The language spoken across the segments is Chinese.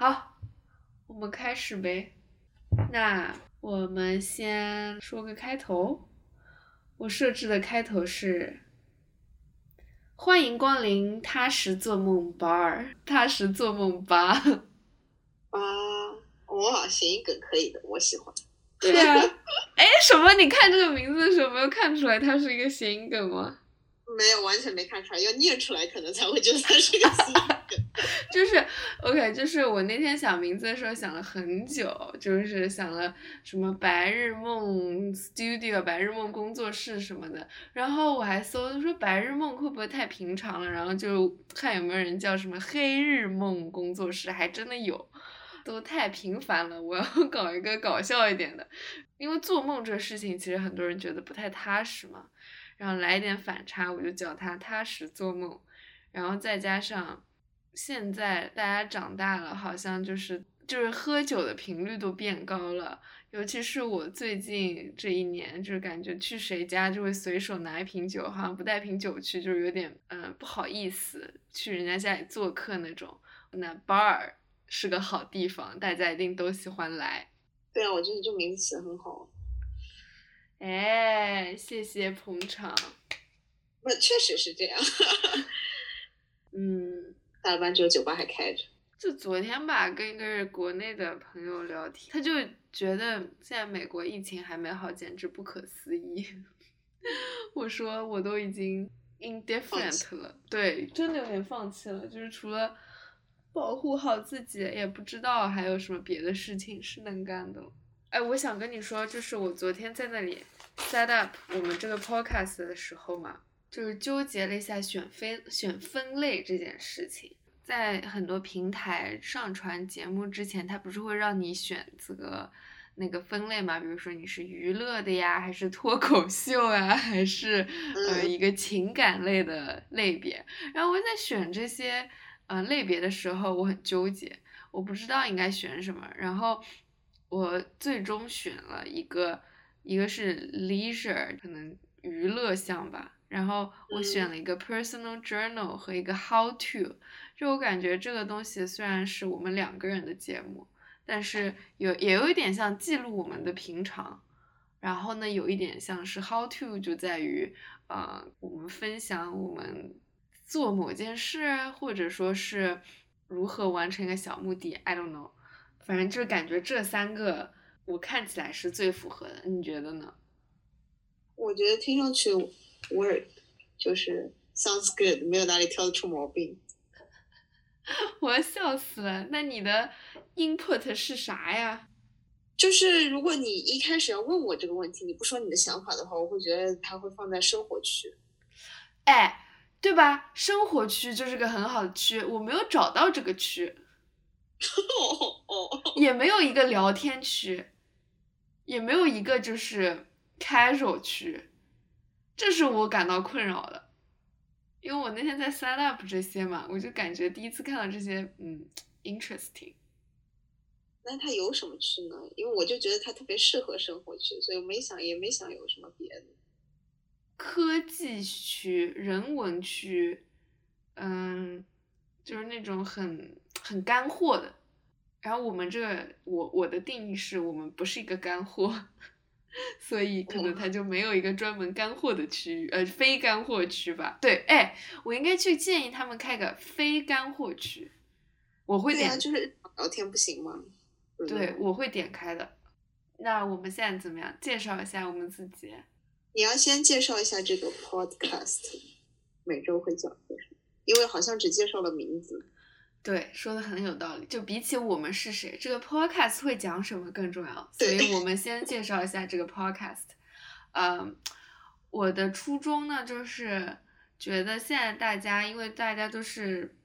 好，我们开始呗。那我们先说个开头。我设置的开头是：欢迎光临踏实做梦 bar，踏实做梦吧。啊，哇，谐音梗可以的，我喜欢。对啊，哎，什么？你看这个名字的时候没有看出来它是一个谐音梗吗？没有，完全没看出来，要念出来可能才会觉得它是个谐音梗。就是 OK，就是我那天想名字的时候想了很久，就是想了什么白日梦 Studio、白日梦工作室什么的，然后我还搜说白日梦会不会太平常了，然后就看有没有人叫什么黑日梦工作室，还真的有，都太平凡了，我要 搞一个搞笑一点的，因为做梦这事情其实很多人觉得不太踏实嘛，然后来一点反差，我就叫它踏实做梦，然后再加上。现在大家长大了，好像就是就是喝酒的频率都变高了，尤其是我最近这一年，就是感觉去谁家就会随手拿一瓶酒，好像不带瓶酒去，就是有点嗯不好意思去人家家里做客那种。那 bar 是个好地方，大家一定都喜欢来。对啊，我觉得这名字起的很好。哎，谢谢捧场。那确实是这样。嗯。大班只有酒吧还开着。就昨天吧，跟一个国内的朋友聊天，他就觉得现在美国疫情还没好，简直不可思议。我说我都已经 indifferent 了，对，真的有点放弃了。就是除了保护好自己，也不知道还有什么别的事情是能干的。哎，我想跟你说，就是我昨天在那里 set up 我们这个 podcast 的时候嘛。就是纠结了一下选分选分类这件事情，在很多平台上传节目之前，它不是会让你选择那个分类嘛？比如说你是娱乐的呀，还是脱口秀啊，还是呃一个情感类的类别？然后我在选这些呃类别的时候，我很纠结，我不知道应该选什么。然后我最终选了一个，一个是 leisure，可能娱乐项吧。然后我选了一个 personal journal 和一个 how to，就我感觉这个东西虽然是我们两个人的节目，但是 有也有一点像记录我们的平常，然后呢有一点像是 how to 就在于呃我们分享我们做某件事，或者说是如何完成一个小目的，I don't know，反正就是感觉这三个我看起来是最符合的，你觉得呢？我觉得听上去。Word 就是 sounds good，没有哪里挑得出毛病。我要笑死了。那你的 input 是啥呀？就是如果你一开始要问我这个问题，你不说你的想法的话，我会觉得它会放在生活区。哎，对吧？生活区就是个很好的区，我没有找到这个区。也没有一个聊天区，也没有一个就是 casual 区。这是我感到困扰的，因为我那天在 set up 这些嘛，我就感觉第一次看到这些，嗯，interesting。那它有什么区呢？因为我就觉得它特别适合生活区，所以我没想也没想有什么别的。科技区、人文区，嗯，就是那种很很干货的。然后我们这个，我我的定义是我们不是一个干货。所以可能他就没有一个专门干货的区域，呃，非干货区吧。对，哎，我应该去建议他们开个非干货区。我会点，就是聊天不行吗？对，我会点开的。那我们现在怎么样？介绍一下我们自己。你要先介绍一下这个 podcast，每周会讲些什么？因为好像只介绍了名字。对，说的很有道理。就比起我们是谁，这个 podcast 会讲什么更重要。所以我们先介绍一下这个 podcast。嗯，我的初衷呢，就是觉得现在大家，因为大家都是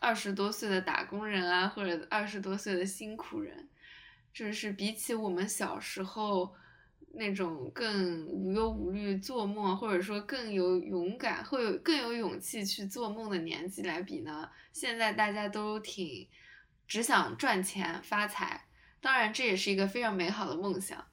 二十多岁的打工人啊，或者二十多岁的辛苦人，就是比起我们小时候。那种更无忧无虑做梦，或者说更有勇敢，会有更有勇气去做梦的年纪来比呢，现在大家都挺只想赚钱发财，当然这也是一个非常美好的梦想，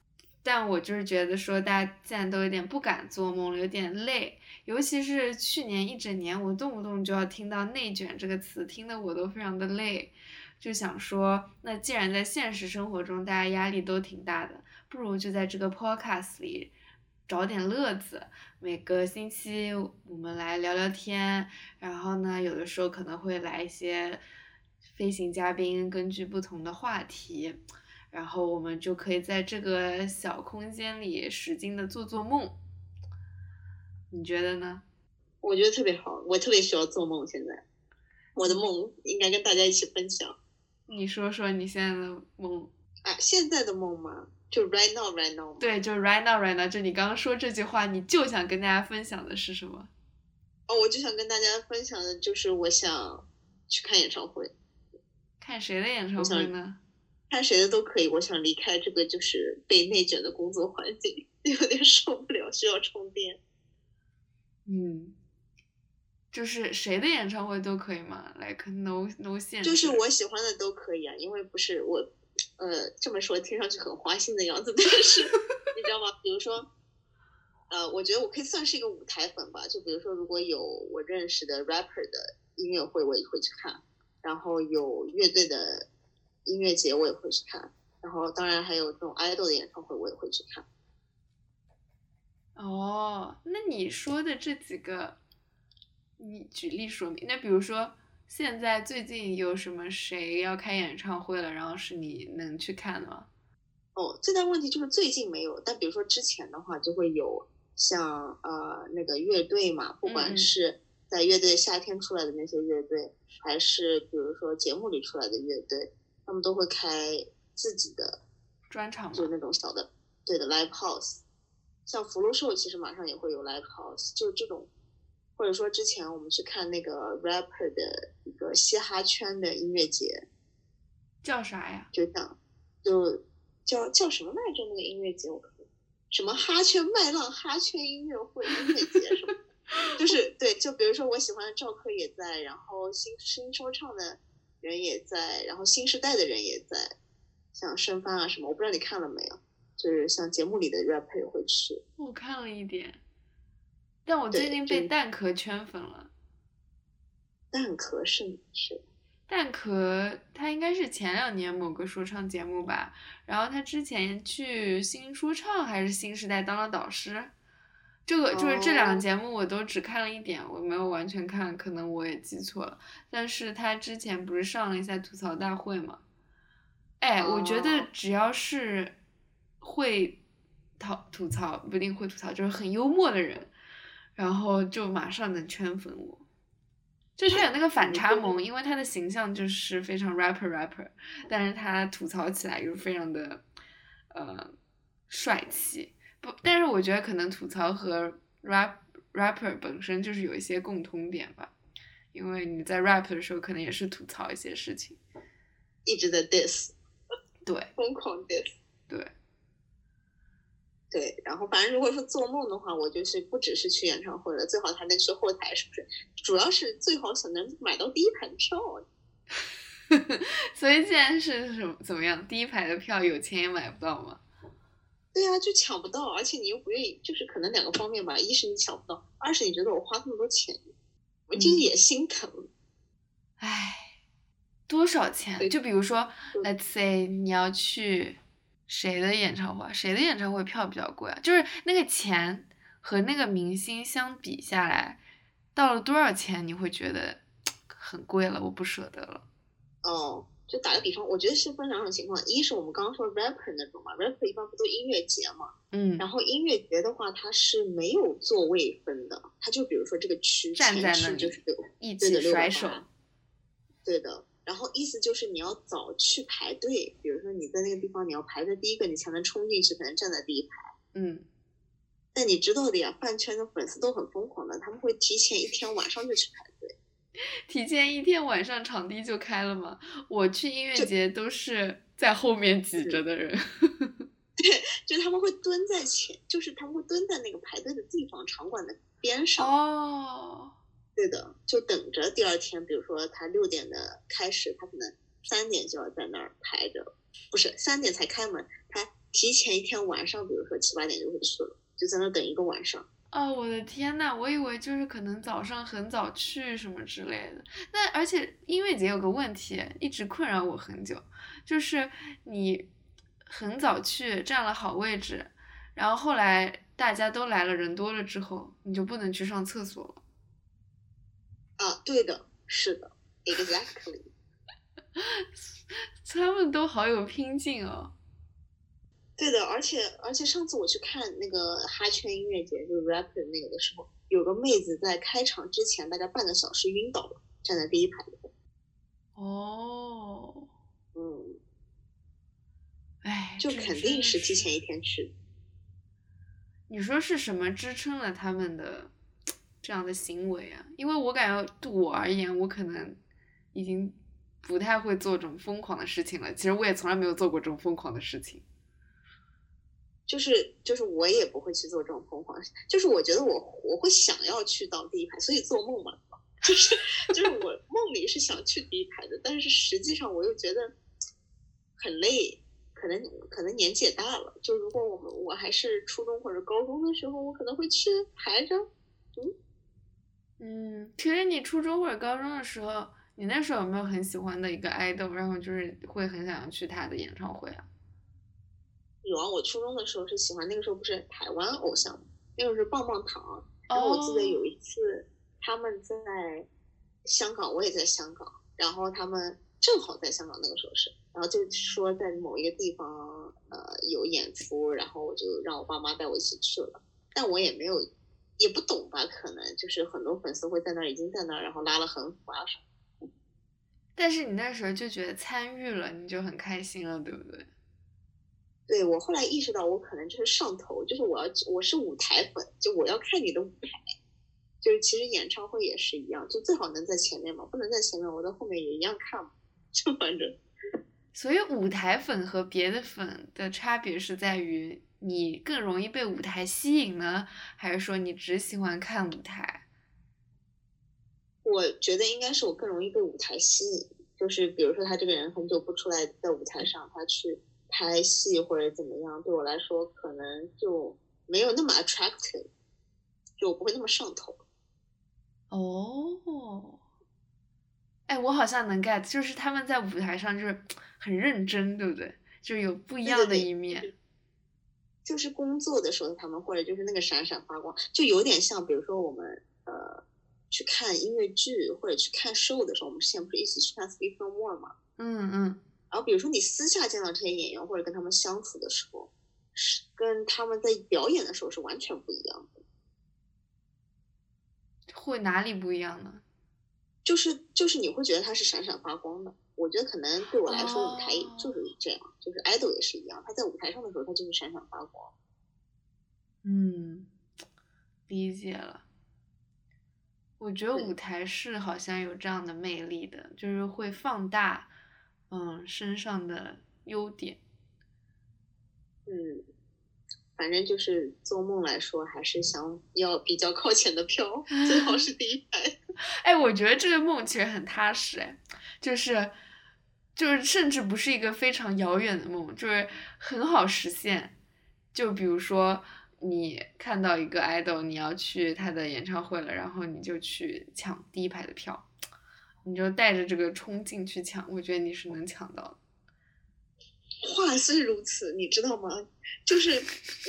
但我就是觉得说大家现在都有点不敢做梦了，有点累，尤其是去年一整年，我动不动就要听到内卷这个词，听得我都非常的累，就想说，那既然在现实生活中大家压力都挺大的，不如就在这个 podcast 里找点乐子。每个星期我们来聊聊天，然后呢，有的时候可能会来一些飞行嘉宾，根据不同的话题，然后我们就可以在这个小空间里使劲的做做梦。你觉得呢？我觉得特别好，我特别需要做梦。现在，我的梦应该跟大家一起分享。你说说你现在的梦。啊，现在的梦吗？就 right now，right now。对，就 right now，right now。就你刚刚说这句话，你就想跟大家分享的是什么？哦，我就想跟大家分享的就是我想去看演唱会。看谁的演唱会呢？看谁的都可以。我想离开这个就是被内卷的工作环境，有点受不了，需要充电。嗯，就是谁的演唱会都可以吗？Like no no 限制。就是我喜欢的都可以啊，因为不是我，呃，这么说听上去很花心的样子，但是 你知道吗？比如说，呃，我觉得我可以算是一个舞台粉吧。就比如说，如果有我认识的 rapper 的音乐会，我也会去看；然后有乐队的音乐节，我也会去看；然后当然还有这种 idol 的演唱会，我也会去看。哦，那你说的这几个，你举例说明。那比如说，现在最近有什么谁要开演唱会了，然后是你能去看的吗？哦，最大问题就是最近没有。但比如说之前的话，就会有像呃那个乐队嘛，不管是在乐队夏天出来的那些乐队，还是比如说节目里出来的乐队，他们都会开自己的专场，就那种小的，对的 live house。像福禄寿其实马上也会有 live house，就是这种，或者说之前我们去看那个 rapper 的一个嘻哈圈的音乐节，叫啥呀？就像，就叫叫什么来着？那个音乐节我什么哈圈麦浪哈圈音乐会音乐节什么？就是对，就比如说我喜欢的赵柯也在，然后新新说唱的人也在，然后新时代的人也在，像申帆啊什么，我不知道你看了没有。就是像节目里的 rapper 也会去，我看了一点，但我最近被蛋壳圈粉了。蛋壳是是，蛋壳他应该是前两年某个说唱节目吧，然后他之前去新说唱还是新时代当了导师，这个就是这两个节目我都只看了一点，我没有完全看，可能我也记错了。但是他之前不是上了一下吐槽大会吗？哎，我觉得只要是。会讨吐槽不一定会吐槽，就是很幽默的人，然后就马上能圈粉我。就他有那个反差萌，因为他的形象就是非常 rapper rapper，但是他吐槽起来又非常的呃帅气。不，但是我觉得可能吐槽和 rap rapper 本身就是有一些共通点吧，因为你在 rap 的时候可能也是吐槽一些事情，一直在 diss，对，疯狂 diss，对。对，然后反正如果说做梦的话，我就是不只是去演唱会了，最好还能去后台，是不是？主要是最好想能买到第一排的票。所以现在是什么怎么样？第一排的票有钱也买不到吗？对啊，就抢不到，而且你又不愿意，就是可能两个方面吧。一是你抢不到，二是你觉得我花这么多钱，我就也心疼。唉，多少钱？就比如说，Let's say 你要去。谁的演唱会？谁的演唱会票比较贵啊？就是那个钱和那个明星相比下来，到了多少钱你会觉得很贵了？我不舍得了。哦，就打个比方，我觉得是分两种情况。一是我们刚刚说 rapper 那种嘛，rapper 一般不都音乐节嘛？嗯。然后音乐节的话，它是没有座位分的，它就比如说这个区站在那里就是一起甩手。对的。然后意思就是你要早去排队，比如说你在那个地方你要排在第一个，你才能冲进去，才能站在第一排。嗯，但你知道的呀，饭圈的粉丝都很疯狂的，他们会提前一天晚上就去排队。提前一天晚上场地就开了吗？我去音乐节都是在后面挤着的人。对，就他们会蹲在前，就是他们会蹲在那个排队的地方场馆的边上。哦。对的，就等着第二天，比如说他六点的开始，他可能三点就要在那儿排着，不是三点才开门，他提前一天晚上，比如说七八点就会去了，就在那等一个晚上。哦，我的天呐，我以为就是可能早上很早去什么之类的。那而且音乐节有个问题一直困扰我很久，就是你很早去占了好位置，然后后来大家都来了，人多了之后，你就不能去上厕所了。啊，对的，是的，exactly。他们都好有拼劲哦。对的，而且而且上次我去看那个哈圈音乐节，就是 rapper 那个的时候，有个妹子在开场之前大概半个小时晕倒了，站在第一排的。哦，嗯，哎，就肯定是提前一天去。你说是什么支撑了他们的这样的行为啊？因为我感觉对我而言，我可能已经不太会做这种疯狂的事情了。其实我也从来没有做过这种疯狂的事情。就是就是我也不会去做这种疯狂，就是我觉得我我会想要去到第一排，所以做梦嘛，就是就是我梦里是想去第一排的，但是实际上我又觉得很累，可能可能年纪也大了，就如果我们我还是初中或者高中的时候，我可能会去排着，嗯嗯，其实你初中或者高中的时候，你那时候有没有很喜欢的一个 idol，然后就是会很想要去他的演唱会啊？有啊，我初中的时候是喜欢，那个时候不是台湾偶像吗？那个是棒棒糖。然后我记得有一次他们在香港，我也在香港，然后他们正好在香港那个时候是，然后就说在某一个地方呃有演出，然后我就让我爸妈带我一起去了。但我也没有也不懂吧，可能就是很多粉丝会在那儿已经在那儿，然后拉了横幅啊什么。但是你那时候就觉得参与了，你就很开心了，对不对？对我后来意识到，我可能就是上头，就是我要我是舞台粉，就我要看你的舞台，就是其实演唱会也是一样，就最好能在前面嘛，不能在前面，我在后面也一样看嘛，就反正。所以舞台粉和别的粉的差别是在于你更容易被舞台吸引呢，还是说你只喜欢看舞台？我觉得应该是我更容易被舞台吸引，就是比如说他这个人很久不出来在舞台上，他去。拍戏或者怎么样，对我来说可能就没有那么 attractive，就我不会那么上头。哦，哎，我好像能 get，就是他们在舞台上就是很认真，对不对？就有不一样的一面。就是工作的时候，他们或者就是那个闪闪发光，就有点像，比如说我们呃去看音乐剧或者去看 show 的时候，我们之前不是一起去看《Speak No More》吗？嗯嗯。然后，比如说你私下见到这些演员，或者跟他们相处的时候，是跟他们在表演的时候是完全不一样的。会哪里不一样呢？就是就是你会觉得他是闪闪发光的。我觉得可能对我来说，舞台就是这样，就是 idol 也是一样，他在舞台上的时候，他就是闪闪发光。嗯，理解了。我觉得舞台是好像有这样的魅力的，就是会放大。嗯，身上的优点，嗯，反正就是做梦来说，还是想要比较靠前的票，最好是 第一排。哎，我觉得这个梦其实很踏实，哎，就是就是甚至不是一个非常遥远的梦，就是很好实现。就比如说你看到一个 idol，你要去他的演唱会了，然后你就去抢第一排的票。你就带着这个冲劲去抢，我觉得你是能抢到的。话虽如此，你知道吗？就是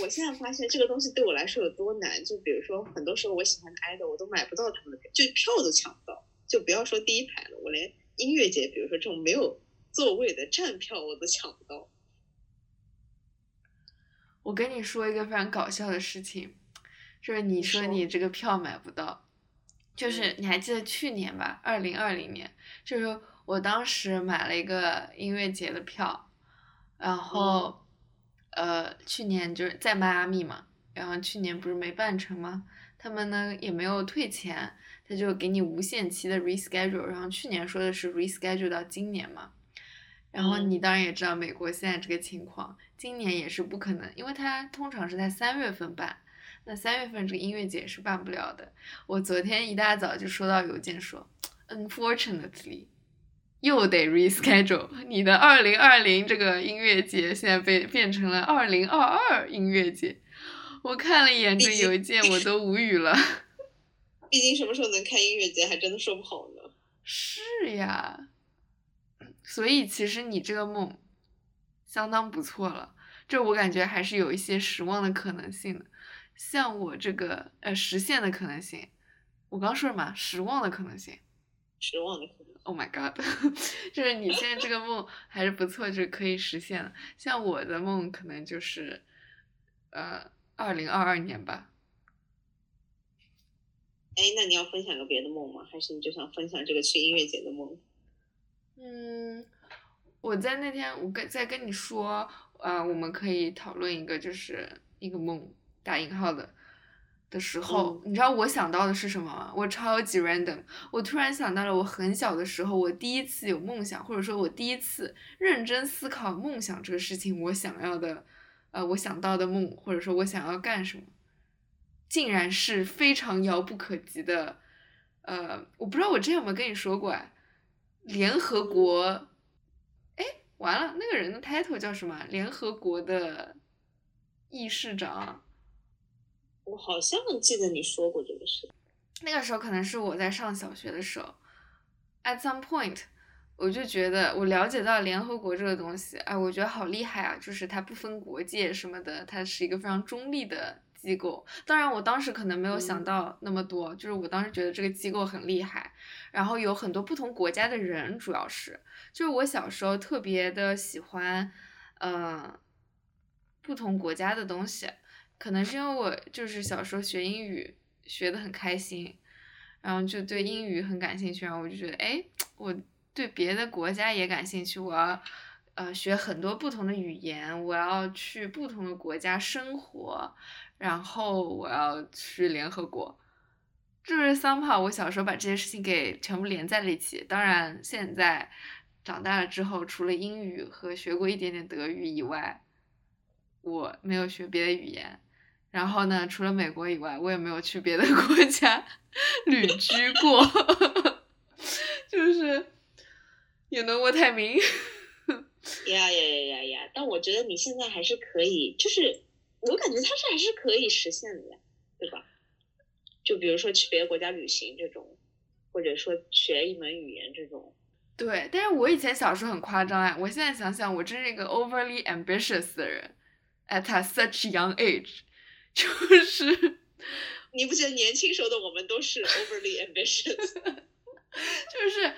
我现在发现这个东西对我来说有多难。就比如说，很多时候我喜欢的 idol，我都买不到他们的票，就票都抢不到。就不要说第一排了，我连音乐节，比如说这种没有座位的站票，我都抢不到。我跟你说一个非常搞笑的事情，就是你说你这个票买不到。就是你还记得去年吧，二零二零年，就是我当时买了一个音乐节的票，然后，呃，去年就是在迈阿密嘛，然后去年不是没办成吗？他们呢也没有退钱，他就给你无限期的 reschedule，然后去年说的是 reschedule 到今年嘛，然后你当然也知道美国现在这个情况，今年也是不可能，因为它通常是在三月份办。那三月份这个音乐节是办不了的。我昨天一大早就收到邮件说，unfortunately，又得 reschedule 你的二零二零这个音乐节，现在被变成了二零二二音乐节。我看了一眼这邮件，我都无语了。毕竟什么时候能开音乐节，还真的说不好呢。是呀，所以其实你这个梦相当不错了，这我感觉还是有一些失望的可能性的。像我这个呃实现的可能性，我刚说什么？失望的可能性。失望的可能。Oh my god！就是你现在这个梦还是不错，就是可以实现了。像我的梦可能就是呃二零二二年吧。哎，那你要分享个别的梦吗？还是你就想分享这个去音乐节的梦？嗯，我在那天我跟在跟你说，呃，我们可以讨论一个，就是一个梦打引号的的时候，你知道我想到的是什么吗？我超级 random，我突然想到了我很小的时候，我第一次有梦想，或者说我第一次认真思考梦想这个事情，我想要的，呃，我想到的梦，或者说我想要干什么。竟然是非常遥不可及的，呃，我不知道我之前有没有跟你说过哎，联合国，哎，完了，那个人的 title 叫什么？联合国的议事长。我好像记得你说过这个事。那个时候可能是我在上小学的时候，at some point，我就觉得我了解到联合国这个东西，哎，我觉得好厉害啊，就是它不分国界什么的，它是一个非常中立的。机构，当然我当时可能没有想到那么多，就是我当时觉得这个机构很厉害，然后有很多不同国家的人，主要是，就是我小时候特别的喜欢，呃，不同国家的东西，可能是因为我就是小时候学英语学的很开心，然后就对英语很感兴趣，然后我就觉得，哎，我对别的国家也感兴趣，我要，呃，学很多不同的语言，我要去不同的国家生活。然后我要去联合国，就是 somehow 我小时候把这些事情给全部连在了一起。当然，现在长大了之后，除了英语和学过一点点德语以外，我没有学别的语言。然后呢，除了美国以外，我也没有去别的 国家旅居过。就是，you know what I mean？呀呀呀呀呀！但我觉得你现在还是可以，就是。我感觉它是还是可以实现的呀，对吧？就比如说去别的国家旅行这种，或者说学一门语言这种。对，但是我以前小时候很夸张哎，我现在想想，我真是一个 overly ambitious 的人，at such young age，就是，你不觉得年轻时候的我们都是 overly ambitious？就是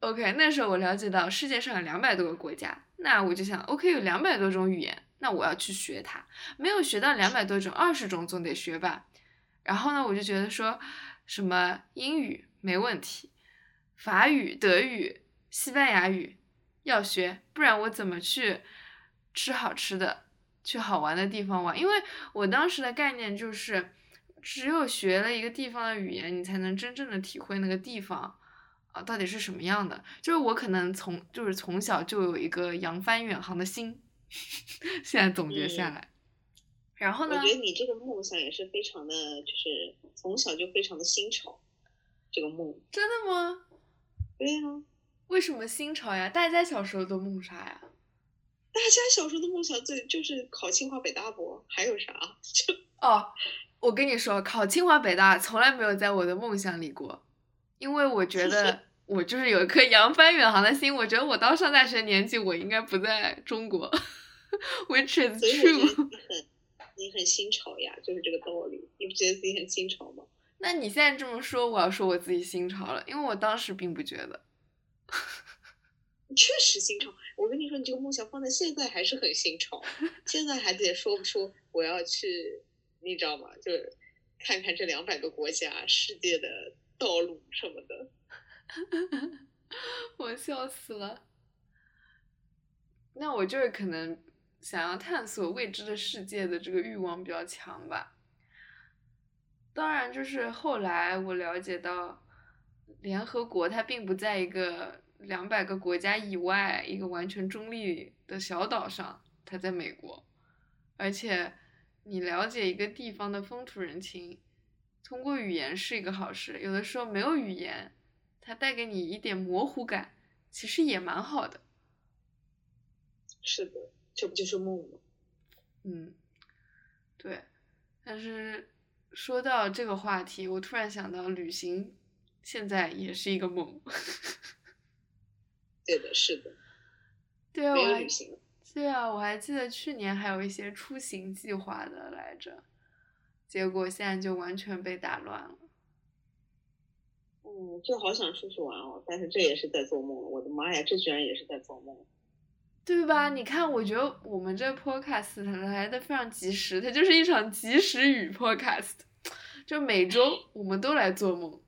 ，OK，那时候我了解到世界上有两百多个国家，那我就想，OK，有两百多种语言。那我要去学它，没有学到两百多种，二十种总得学吧。然后呢，我就觉得说，什么英语没问题，法语、德语、西班牙语要学，不然我怎么去吃好吃的，去好玩的地方玩？因为我当时的概念就是，只有学了一个地方的语言，你才能真正的体会那个地方啊到底是什么样的。就是我可能从就是从小就有一个扬帆远航的心。现在总结下来，然后呢？我觉得你这个梦想也是非常的，就是从小就非常的新潮。这个梦真的吗？对呀。为什么新潮呀？大家小时候都梦啥呀？大家小时候的梦想最就是考清华北大不？还有啥？就哦，我跟你说，考清华北大从来没有在我的梦想里过，因为我觉 得。我就是有一颗扬帆远航的心，我觉得我到上大学年纪，我应该不在中国，which is true。你很你很新潮呀，就是这个道理。你不觉得自己很新潮吗？那你现在这么说，我要说我自己新潮了，因为我当时并不觉得。确实新潮，我跟你说，你这个梦想放在现在还是很新潮。现在还得说不出我要去，你知道吗？就是看看这两百个国家、世界的道路什么的。我笑死了。那我就是可能想要探索未知的世界的这个欲望比较强吧。当然，就是后来我了解到，联合国它并不在一个两百个国家以外一个完全中立的小岛上，它在美国。而且，你了解一个地方的风土人情，通过语言是一个好事。有的时候没有语言。它带给你一点模糊感，其实也蛮好的。是的，这不就是梦吗？嗯，对。但是说到这个话题，我突然想到，旅行现在也是一个梦。对的，是的。对啊，我还有旅行。对啊，我还记得去年还有一些出行计划的来着，结果现在就完全被打乱了。嗯，就好想出去玩哦，但是这也是在做梦。我的妈呀，这居然也是在做梦。对吧？你看，我觉得我们这 podcast 来的非常及时，它就是一场及时雨 podcast，就每周我们都来做梦，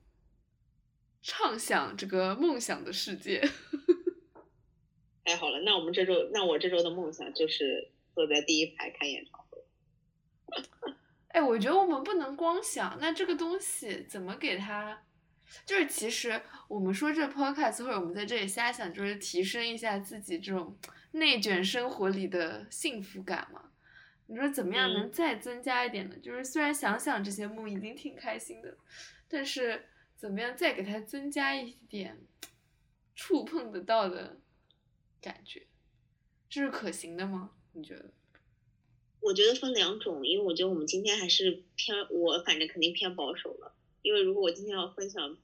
畅想这个梦想的世界。太好了，那我们这周，那我这周的梦想就是坐在第一排看演唱会。哎，我觉得我们不能光想，那这个东西怎么给它？就是其实我们说这 podcast 或者我们在这里瞎想，就是提升一下自己这种内卷生活里的幸福感嘛。你说怎么样能嗯再增加一点呢？就是虽然想想这些梦已经挺开心的，但是怎么样再给它增加一点触碰得到的感觉，这是可行的吗？你觉得？我觉得分两种，因为我觉得我们今天还是偏，我反正肯定偏保守了。因为如果我今天要分享，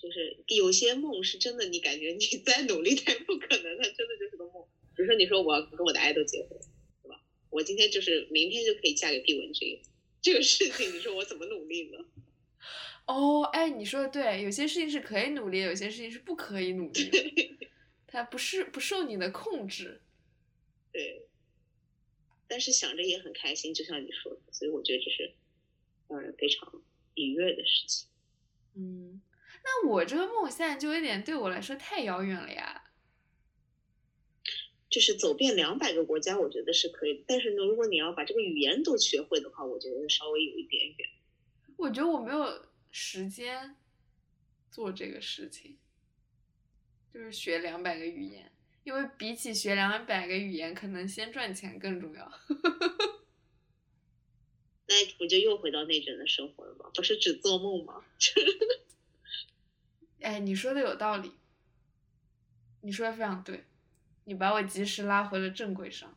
就是有些梦是真的，你感觉你 再努力它也不可能，它真的就是个梦。比如说你说我要跟我的爱豆结婚，对吧？我今天就是明天就可以嫁给毕雯珺，这个事情你说我怎么努力呢？哦，哎，你说的对，有些事情是可以努力，有些事情是不可以努力的，它不是不受你的控制。对，但是想着也很开心，就像你说的，所以我觉得这是让人非常愉悦的事情。嗯，那我这个梦现在就有点对我来说太遥远了呀。就是走遍两百个国家，我觉得是可以的。但是呢，如果你要把这个语言都学会的话，我觉得稍微有一点远。我觉得我没有时间做这个事情，就是学两百个语言，因为比起学两百个语言，可能先赚钱更重要。那不就又回到内卷的生活了吗？不是只做梦吗？哎，你说的有道理，你说的非常对，你把我及时拉回了正轨上。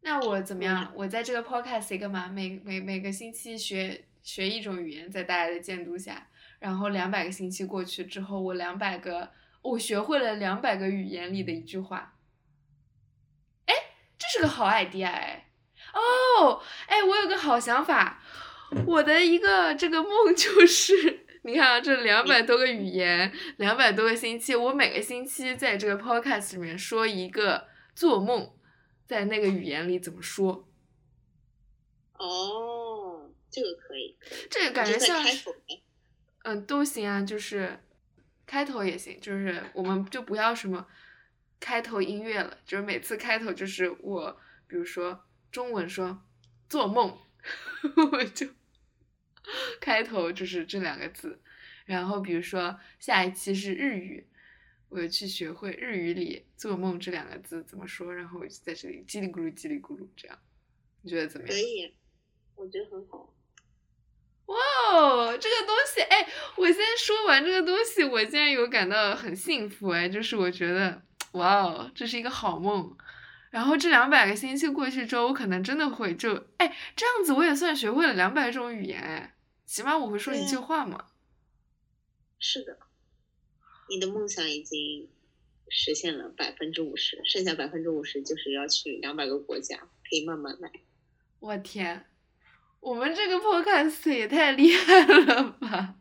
那我怎么样？我在这个 podcast 一个嘛，每每每个星期学学一种语言，在大家的监督下，然后两百个星期过去之后，我两百个，我学会了两百个语言里的一句话。哎，这是个好 idea 哎。哦，哎，我有个好想法，我的一个这个梦就是，你看啊，这两百多个语言，两百多个星期，我每个星期在这个 podcast 里面说一个做梦，在那个语言里怎么说？哦，这个可以，这个感觉像。嗯，都行啊，就是开头也行，就是我们就不要什么开头音乐了，就是每次开头就是我，比如说中文说做梦，我就 开头就是这两个字，然后比如说下一期是日语，我就去学会日语里做梦这两个字怎么说，然后我就在这里叽里咕噜叽里咕噜这样，你觉得怎么样可？以，我觉得很好。哇哦，这个东西，哎，我先说完这个东西，我竟然有感到很幸福，哎，就是我觉得，哇哦，这是一个好梦。然后这两百个星期过去之后，我可能真的会就，哎，这样子我也算学会了两百种语言，哎，起码我会说一句话嘛。是的，你的梦想已经实现了百分之五十，剩下百分之五十就是要去两百个国家，可以慢慢来。我天，我们这个 podcast 也太厉害了吧！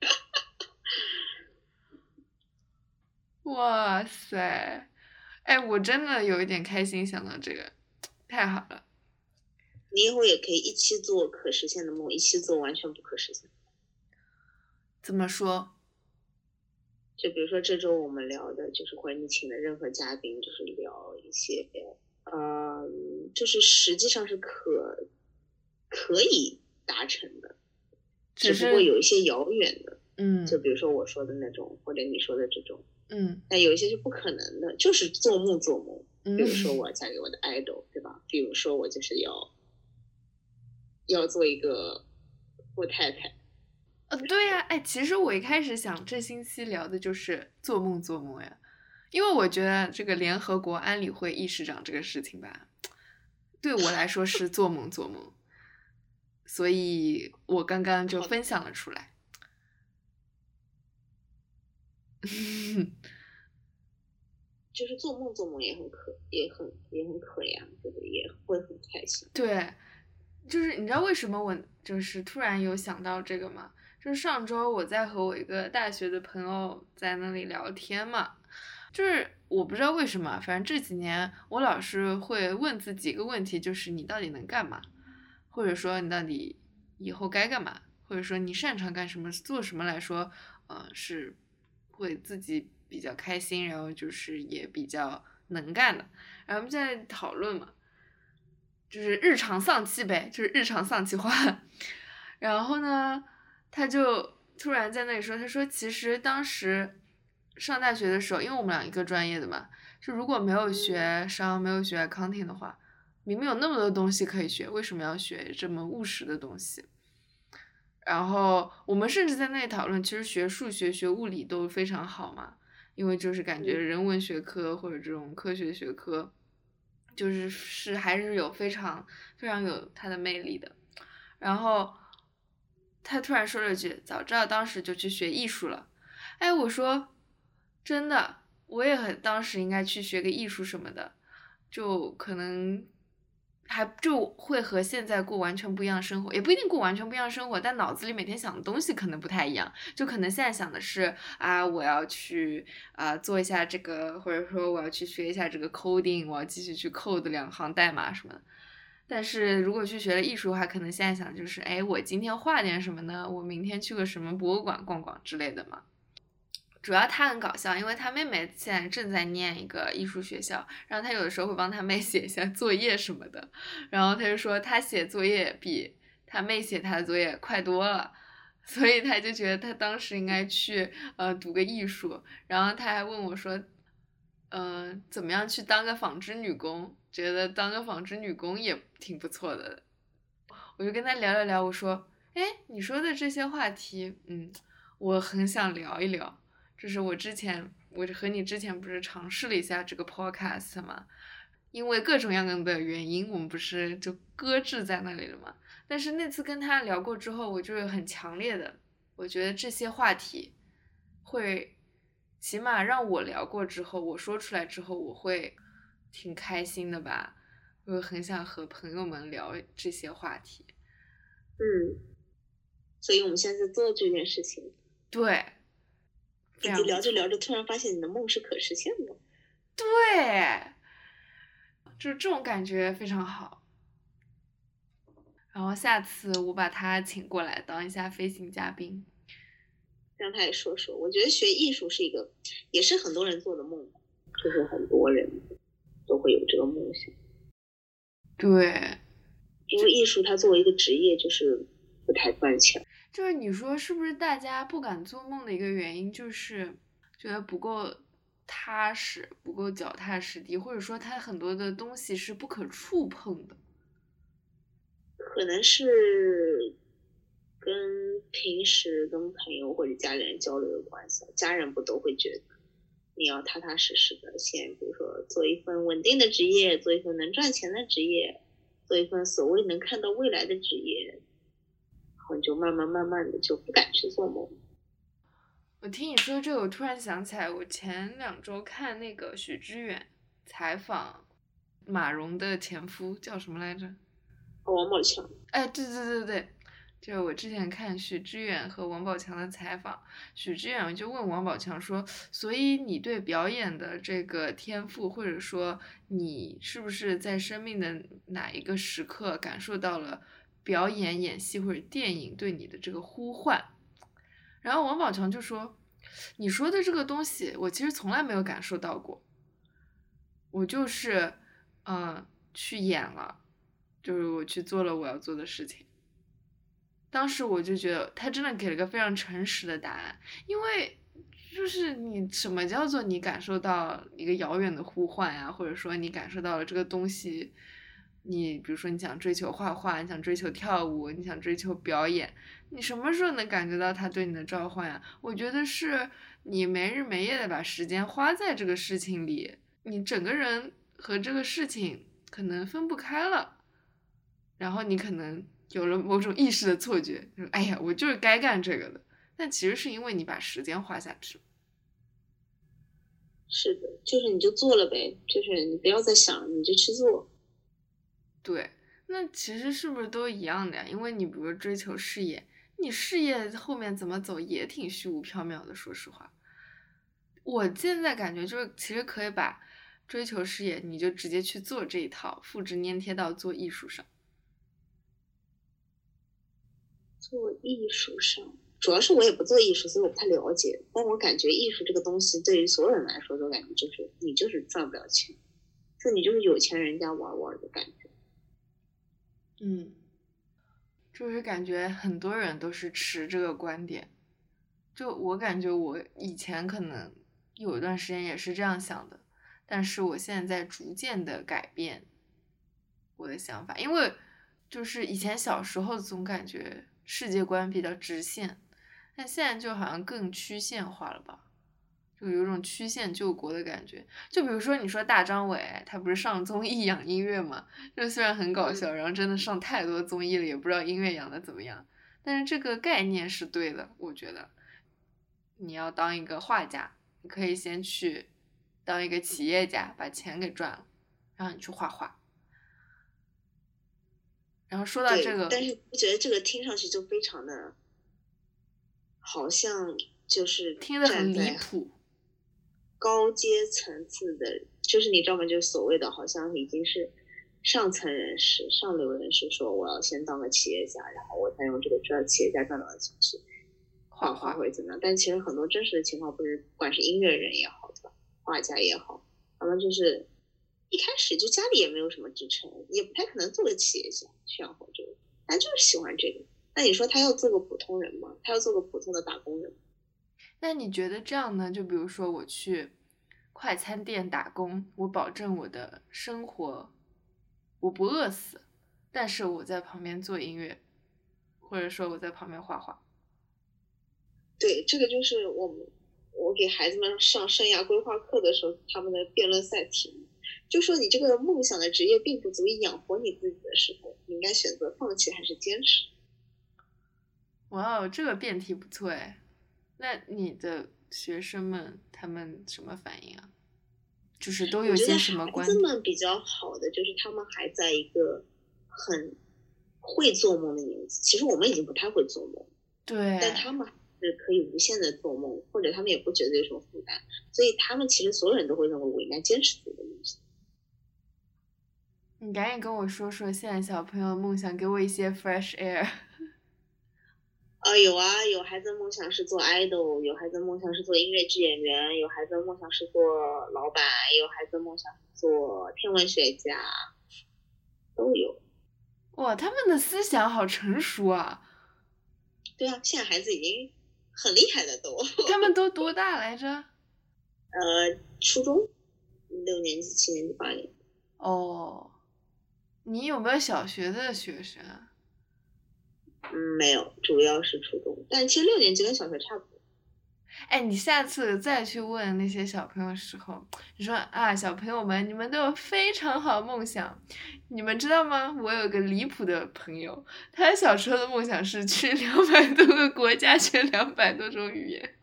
哇塞，哎，我真的有一点开心，想到这个，太好了。你以后也可以一起做可实现的梦，一起做完全不可实现。怎么说？就比如说这周我们聊的，就是或者你请的任何嘉宾，就是聊一些，嗯，就是实际上是可可以达成的，只只不过有一些遥远的，嗯就比如说我说的那种，或者你说的这种，嗯但有一些是不可能的，就是做梦做梦。嗯，比如说我要嫁给我的 idol，对吧？比如说我就是要要做一个富太太，呃，对呀，哎，其实我一开始想这星期聊的就是做梦做梦呀，因为我觉得这个联合国安理会议事长这个事情吧，对我来说是做梦做梦，所以我刚刚就分享了出来。就是做梦做梦也很可，也很也很可呀，对不对？也会很开心。对，就是你知道为什么我就是突然有想到这个吗？就是上周我在和我一个大学的朋友在那里聊天嘛，就是我不知道为什么，反正这几年我老是会问自己一个问题，就是你到底能干嘛，或者说你到底以后该干嘛，或者说你擅长干什么，做什么来说，呃，是会自己比较开心，然后就是也比较能干的。然后我们现在讨论嘛，就是日常丧气呗，就是日常丧气话。然后呢？他就突然在那里说：“他说其实当时上大学的时候，因为我们俩一个专业的嘛，就如果没有学商，没有学 accounting 的话，明明有那么多东西可以学，为什么要学这么务实的东西？然后我们甚至在那里讨论，其实学数学、学物理都非常好嘛，因为就是感觉人文学科或者这种科学学科，就是是还是有非常非常有它的魅力的。然后。”他突然说了句：“早知道当时就去学艺术了。”哎，我说真的，我也很当时应该去学个艺术什么的，就可能还就会和现在过完全不一样的生活，也不一定过完全不一样的生活，但脑子里每天想的东西可能不太一样。就可能现在想的是啊，我要去啊做一下这个，或者说我要去学一下这个 coding，我要继续去 code 两行代码什么的。但是如果去学了艺术的话，可能现在想就是，哎，我今天画点什么呢？我明天去个什么博物馆逛逛之类的嘛。主要他很搞笑，因为他妹妹现在正在念一个艺术学校，然后他有的时候会帮他妹写一下作业什么的，然后他就说他写作业比他妹写他的作业快多了，所以他就觉得他当时应该去呃读个艺术，然后他还问我说，嗯，怎么样去当个纺织女工？觉得当个纺织女工也挺不错的，我就跟他聊了聊，我说，哎，你说的这些话题，嗯，我很想聊一聊。就是我之前，我和你之前不是尝试了一下这个 podcast 吗？因为各种各样的原因，我们不是就搁置在那里了吗？但是那次跟他聊过之后，我就很强烈的，我觉得这些话题会，起码让我聊过之后，我说出来之后，我会。挺开心的吧，我很想和朋友们聊这些话题。嗯，所以我们现在在做这件事情。对。以及聊着聊着，突然发现你的梦是可实现的。对。就是这种感觉非常好。然后下次我把他请过来当一下飞行嘉宾，让他也说说。我觉得学艺术是一个，也是很多人做的梦，就是很多人。都会有这个梦想，对，因为艺术它作为一个职业就是不太赚钱。就是你说是不是大家不敢做梦的一个原因，就是觉得不够踏实，不够脚踏实地，或者说它很多的东西是不可触碰的。可能是跟平时跟朋友或者家里人交流有关系，家人不都会觉得。你要踏踏实实的，先比如说做一份稳定的职业，做一份能赚钱的职业，做一份所谓能看到未来的职业，后你就慢慢慢慢的就不敢去做梦。我听你说这个，我突然想起来，我前两周看那个许知远采访马蓉的前夫叫什么来着？王宝强。哎，对对对对。就我之前看许知远和王宝强的采访，许知远就问王宝强说：“所以你对表演的这个天赋，或者说你是不是在生命的哪一个时刻感受到了表演、演戏或者电影对你的这个呼唤？”然后王宝强就说：“你说的这个东西，我其实从来没有感受到过。我就是，嗯，去演了，就是我去做了我要做的事情。”当时我就觉得他真的给了个非常诚实的答案，因为就是你什么叫做你感受到一个遥远的呼唤呀，或者说你感受到了这个东西，你比如说你想追求画画，你想追求跳舞，你想追求表演，你什么时候能感觉到他对你的召唤呀？我觉得是你没日没夜的把时间花在这个事情里，你整个人和这个事情可能分不开了，然后你可能。有了某种意识的错觉，就哎呀，我就是该干这个的。但其实是因为你把时间花下去。是的，就是你就做了呗，就是你不要再想，你就去做。对，那其实是不是都一样的呀？因为你比如追求事业，你事业后面怎么走也挺虚无缥缈的。说实话，我现在感觉就是其实可以把追求事业，你就直接去做这一套，复制粘贴到做艺术上。做艺术上。主要是我也不做艺术，所以我不太了解。但我感觉艺术这个东西，对于所有人来说，都感觉就是你就是赚不了钱，就你就是有钱人家玩玩的感觉。嗯，就是感觉很多人都是持这个观点。就我感觉，我以前可能有一段时间也是这样想的，但是我现在在逐渐的改变我的想法，因为就是以前小时候总感觉世界观比较直线。但现在就好像更曲线化了吧，就有种曲线救国的感觉。就比如说你说大张伟，他不是上综艺养音乐嘛？就虽然很搞笑，然后真的上太多综艺了，也不知道音乐养的怎么样。但是这个概念是对的，我觉得。你要当一个画家，你可以先去当一个企业家，把钱给赚了，然后你去画画。然后说到这个，但是我觉得这个听上去就非常的。好像就是听得很离谱，高阶层次的，就是你知道吗？就是所谓的，好像已经是上层人士、上流人士说，我要先当个企业家，然后我再用这个赚企业家赚到的钱去画画或者怎么样。但其实很多真实的情况不是，不管是音乐人也好，对吧？画家也好，他们就是一开始就家里也没有什么支撑，也不太可能做个企业家去养活这个，但就是喜欢这个。那你说他要做个普通人吗？他要做个普通的打工人？那你觉得这样呢？就比如说我去快餐店打工，我保证我的生活我不饿死，但是我在旁边做音乐，或者说我在旁边画画。对，这个就是我们我给孩子们上生涯规划课的时候，他们的辩论赛题目，就说你这个梦想的职业并不足以养活你自己的时候，你应该选择放弃还是坚持？哇哦，这个辩题不错哎，那你的学生们他们什么反应啊？就是都有些什么观？孩子们比较好的就是他们还在一个很会做梦的年纪，其实我们已经不太会做梦，对，但他们是可以无限的做梦，或者他们也不觉得有什么负担，所以他们其实所有人都会认为我应该坚持自己的梦想。你赶紧跟我说说现在小朋友的梦想，给我一些 fresh air。呃，有啊，有孩子梦想是做 idol，有孩子梦想是做音乐剧演员，有孩子梦想是做老板，有孩子梦想做天文学家，都有。哇，他们的思想好成熟啊！对啊，现在孩子已经很厉害了，都。他们都多大来着？呃，初中，六年级、七年级、八年级。哦，你有没有小学的学生？嗯，没有，主要是初中，但其实六年级跟小学差不多。哎，你下次再去问那些小朋友的时候，你说啊，小朋友们，你们都有非常好的梦想，你们知道吗？我有个离谱的朋友，他小时候的梦想是去两百多个国家，学两百多种语言。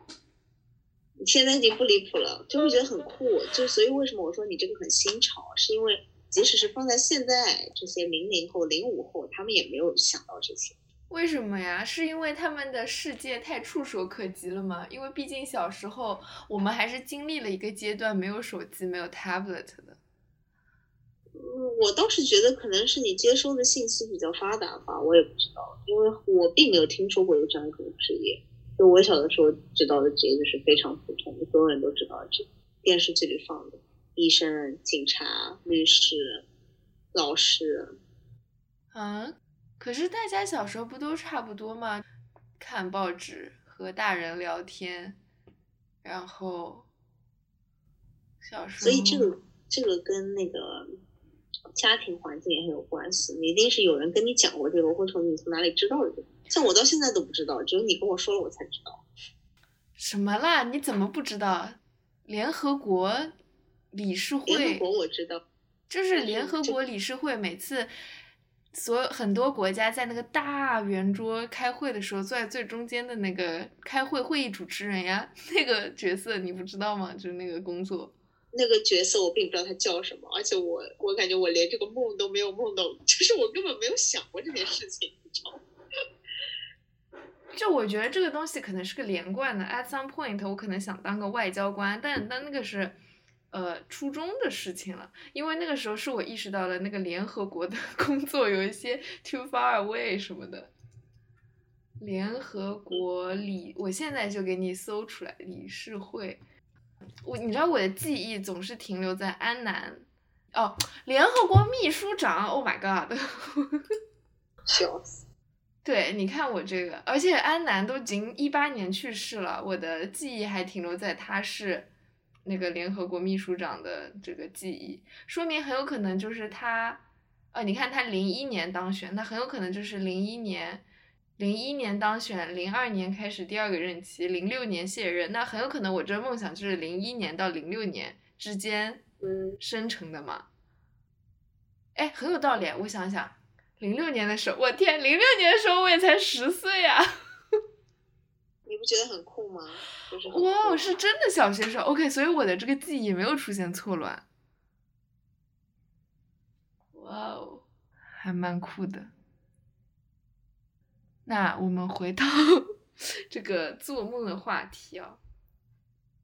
现在已经不离谱了，就会觉得很酷。就所以为什么我说你这个很新潮，是因为即使是放在现在这些零零后、零五后，他们也没有想到这些。为什么呀？是因为他们的世界太触手可及了吗？因为毕竟小时候我们还是经历了一个阶段，没有手机，没有 tablet 的。嗯，我倒是觉得可能是你接收的信息比较发达吧，我也不知道，因为我并没有听说过有这样一种职业。就我小的时候知道的职业就是非常普通的，所有人都知道的职业，电视剧里放的：医生、警察、律师、老师。啊？可是大家小时候不都差不多吗？看报纸，和大人聊天，然后小时候。所以这个这个跟那个家庭环境也很有关系。你一定是有人跟你讲过这个，或者你从哪里知道的。像我到现在都不知道，只有你跟我说了，我才知道。什么啦？你怎么不知道？联合国理事会。联合国我知道。就是联合国理事会每次。所有很多国家在那个大圆桌开会的时候，坐在最中间的那个开会会议主持人呀，那个角色你不知道吗？就是那个工作。那个角色我并不知道他叫什么，而且我我感觉我连这个梦都没有梦到，就是我根本没有想过这件事情，你知道吗？就我觉得这个东西可能是个连贯的，at some point 我可能想当个外交官，但但那个是，呃，初中的事情了，因为那个时候是我意识到了那个联合国的 工作有一些 too far away 什么的。联合国理，我现在就给你搜出来理事会。我你知道我的记忆总是停留在安南，哦，联合国秘书长，Oh my god，笑死。对，你看我这个，而且安南都已经一八年去世了，我的记忆还停留在他是那个联合国秘书长的这个记忆，说明很有可能就是他，呃，你看他零一年当选，那很有可能就是零一年，零一年当选，零二年开始第二个任期，零六年卸任，那很有可能我这梦想就是零一年到零六年之间生成的嘛，哎，很有道理，我想想。零六年的时候，我天，零六年的时候我也才十岁啊！你不觉得很酷吗？哇，哦是真的小学生。OK，所以我的这个记忆没有出现错乱。哇哦，还蛮酷的。那我们回到 这个做梦的话题啊。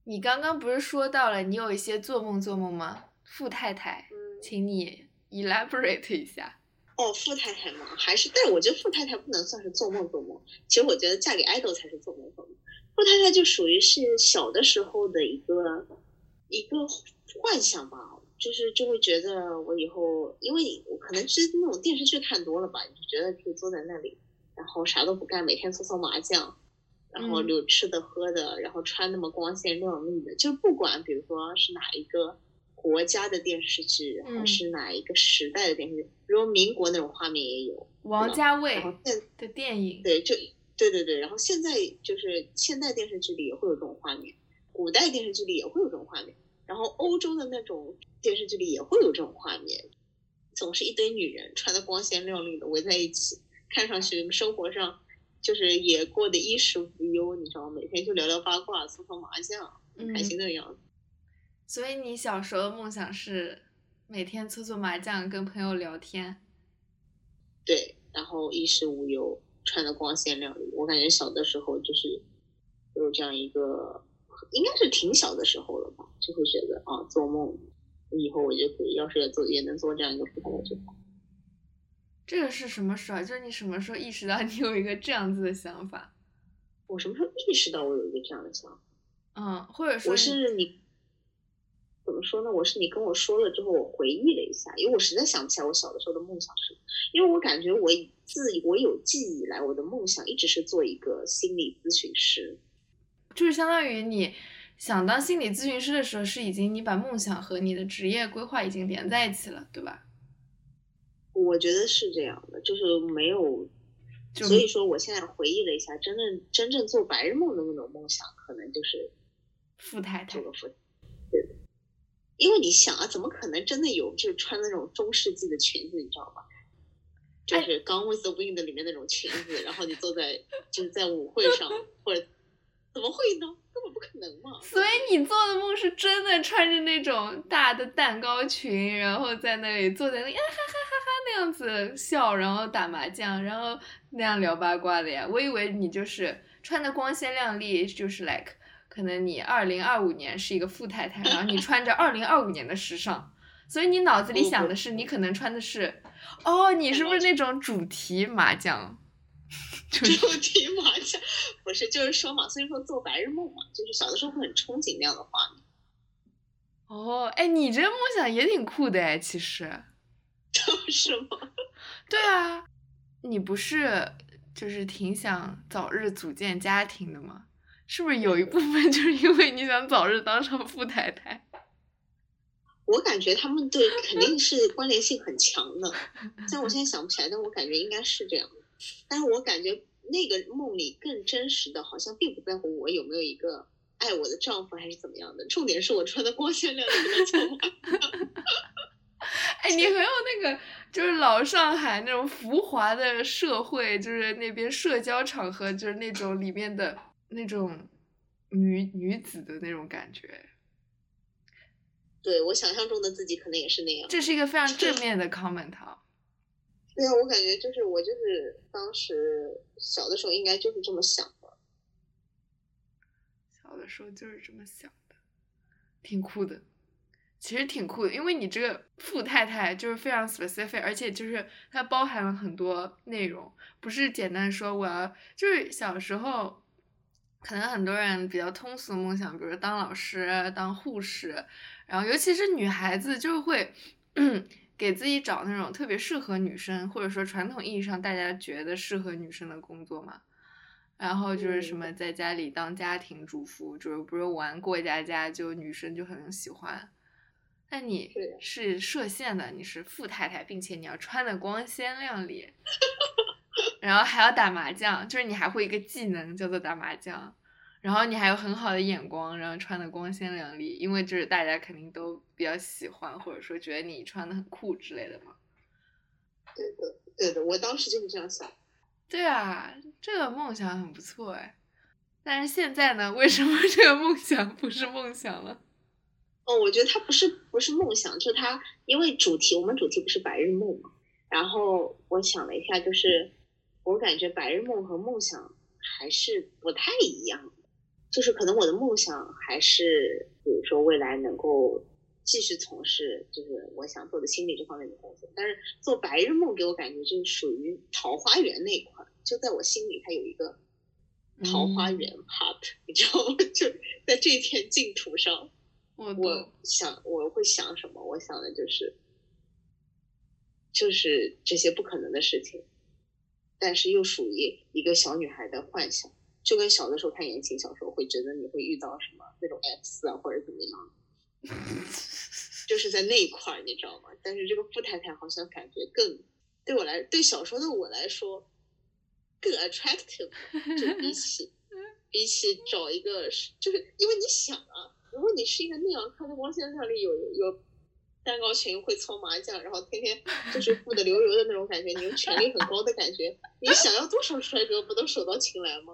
你刚刚不是说到了你有一些做梦做梦吗？富太太，请你 elaborate 一下。哦，富太太嘛，还是，但是我觉得富太太不能算是做梦做梦。其实我觉得嫁给爱豆才是做梦做梦。富太太就属于是小的时候的一个一个幻想吧，就是就会觉得我以后，因为我可能是那种电视剧看多了吧，就觉得可以坐在那里，然后啥都不干，每天搓搓麻将，然后有吃的喝的，然后穿那么光鲜亮丽的，就不管比如说是哪一个。国家的电视剧还是哪一个时代的电视剧？比如民国那种画面也有，王家卫的电影。对，就对对对。然后现在就是现代电视剧里也会有这种画面，古代电视剧里也会有这种画面，然后欧洲的那种电视剧里也会有这种画面，总是一堆女人穿的光鲜亮丽的围在一起，看上去生活上就是也过得衣食无忧，你知道吗？每天就聊聊八卦，搓搓麻将，很开心的样子。所以你小时候的梦想是每天搓搓麻将，跟朋友聊天。对，然后衣食无忧，穿的光鲜亮丽。我感觉小的时候就是有这样一个，应该是挺小的时候了吧，就会觉得啊，做梦以后我就可以，要是做也能做这样一个普通的就好。这个是什么时候？就是你什么时候意识到你有一个这样子的想法？我什么时候意识到我有一个这样的想法？嗯，或者说我是你。怎么说呢？我是你跟我说了之后，我回忆了一下，因为我实在想不起来我小的时候的梦想是什么。因为我感觉我自我有记忆以来，我的梦想一直是做一个心理咨询师，就是相当于你想当心理咨询师的时候，是已经你把梦想和你的职业规划已经连在一起了，对吧？我觉得是这样的，就是没有，所以说我现在回忆了一下，真正真正做白日梦的那种梦想，可能就是富太太，做个富，对。因为你想啊，怎么可能真的有就是穿那种中世纪的裙子，你知道吗？就是《Gone with the Wind》里面那种裙子，然后你坐在就是在舞会上，或者怎么会呢？根本不可能嘛！所以你做的梦是真的穿着那种大的蛋糕裙，然后在那里坐在那呀哈哈哈哈那样子笑，然后打麻将，然后那样聊八卦的呀。我以为你就是穿的光鲜亮丽，就是 like。可能你二零二五年是一个富太太，然后你穿着二零二五年的时尚，所以你脑子里想的是你可能穿的是，哦，你是不是那种主题麻将？主题麻将不是，就是说嘛，所以说做白日梦嘛，就是小的时候会很憧憬那样的画面。哦，哎，你这个梦想也挺酷的哎，其实。是吗？对啊，你不是就是挺想早日组建家庭的吗？是不是有一部分就是因为你想早日当上富太太？我感觉他们对肯定是关联性很强的，虽然我现在想不起来，但我感觉应该是这样。但是我感觉那个梦里更真实的，好像并不在乎我有没有一个爱我的丈夫还是怎么样的，重点是我穿的光鲜亮丽的。哎，你很有那个就是老上海那种浮华的社会，就是那边社交场合，就是那种里面的那种女女子的那种感觉。对我想象中的自己可能也是那样。这是一个非常正 面的 comment 啊。对啊，我感觉就是我就是当时小的时候应该就是这么想的。小的时候就是这么想的，挺酷的。其实挺酷的，因为你这个富太太就是非常 specific，而且就是它包含了很多内容，不是简单说我要就是小时候，可能很多人比较通俗的梦想，比如当老师、当护士，然后尤其是女孩子就会 给自己找那种特别适合女生，或者说传统意义上大家觉得适合女生的工作嘛，然后就是什么。在家里当家庭主妇，就是不是玩过家家，就女生就很喜欢。那你是设限的，你是富太太，并且你要穿的光鲜亮丽，然后还要打麻将，就是你还会一个技能叫做打麻将，然后你还有很好的眼光，然后穿的光鲜亮丽，因为就是大家肯定都比较喜欢，或者说觉得你穿的很酷之类的嘛。对的，对的，我当时就是这样想。对啊，这个梦想很不错哎，但是现在呢，为什么这个梦想不是梦想了？哦，我觉得它不是不是梦想，就是它因为主题，我们主题不是白日梦嘛。然后我想了一下，就是我感觉白日梦和梦想还是不太一样，就是可能我的梦想还是比如说未来能够继续从事就是我想做的心理这方面的工作，但是做白日梦给我感觉就是属于桃花源那一块，就在我心里它有一个桃花源 part，你知道吗？就在这片净土上。我想我会想什么？我想的就是，就是这些不可能的事情，但是又属于一个小女孩的幻想，就跟小的时候看言情小说会觉得你会遇到什么那种 X 啊或者怎么样，就是在那一块儿，你知道吗？但是这个富太太好像感觉更对我来，对小说的我来说更 attractive，就比起 比起找一个，就是因为你想啊。如果你是一个那样穿着光鲜亮丽、有有蛋糕裙、会搓麻将，然后天天就是富得流油的那种感觉，你又权力很高的感觉，你想要多少帅哥不都手到擒来吗？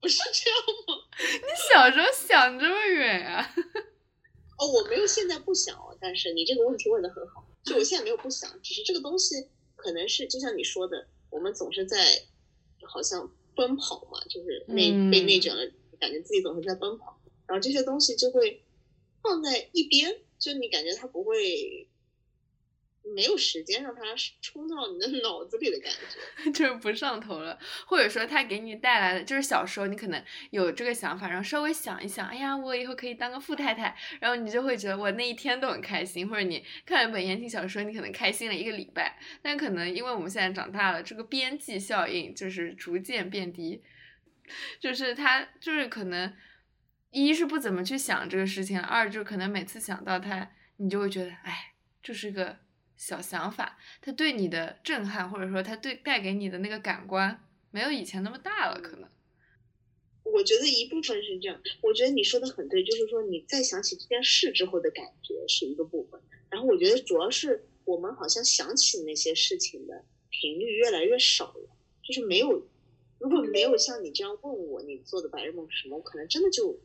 不是这样吗？你小时候想这么远啊？哦，我没有，现在不想。但是你这个问题问的很好，就我现在没有不想，只是这个东西可能是就像你说的，我们总是在好像奔跑嘛，就是内被内卷了，感觉自己总是在奔跑。然后这些东西就会放在一边，就你感觉他不会没有时间让它冲到你的 脑子里的感觉，就是不上头了。或者说，它给你带来的就是小时候你可能有这个想法，然后稍微想一想，哎呀，我以后可以当个富太太，然后你就会觉得我那一天都很开心。或者你看一本言情小说，你可能开心了一个礼拜，但可能因为我们现在长大了，这个边际效应就是逐渐变低，就是它就是可能。一是不怎么去想这个事情，二就可能每次想到它，你就会觉得，哎，这是个小想法，它对你的震撼，或者说它对带给你的那个感官，没有以前那么大了，可能。我觉得一部分是这样，我觉得你说的很对，就是说你再想起这件事之后的感觉是一个部分，然后我觉得主要是我们好像想起那些事情的频率越来越少了，就是没有，如果没有像你这样问我，你做的白日梦什么，我可能真的就。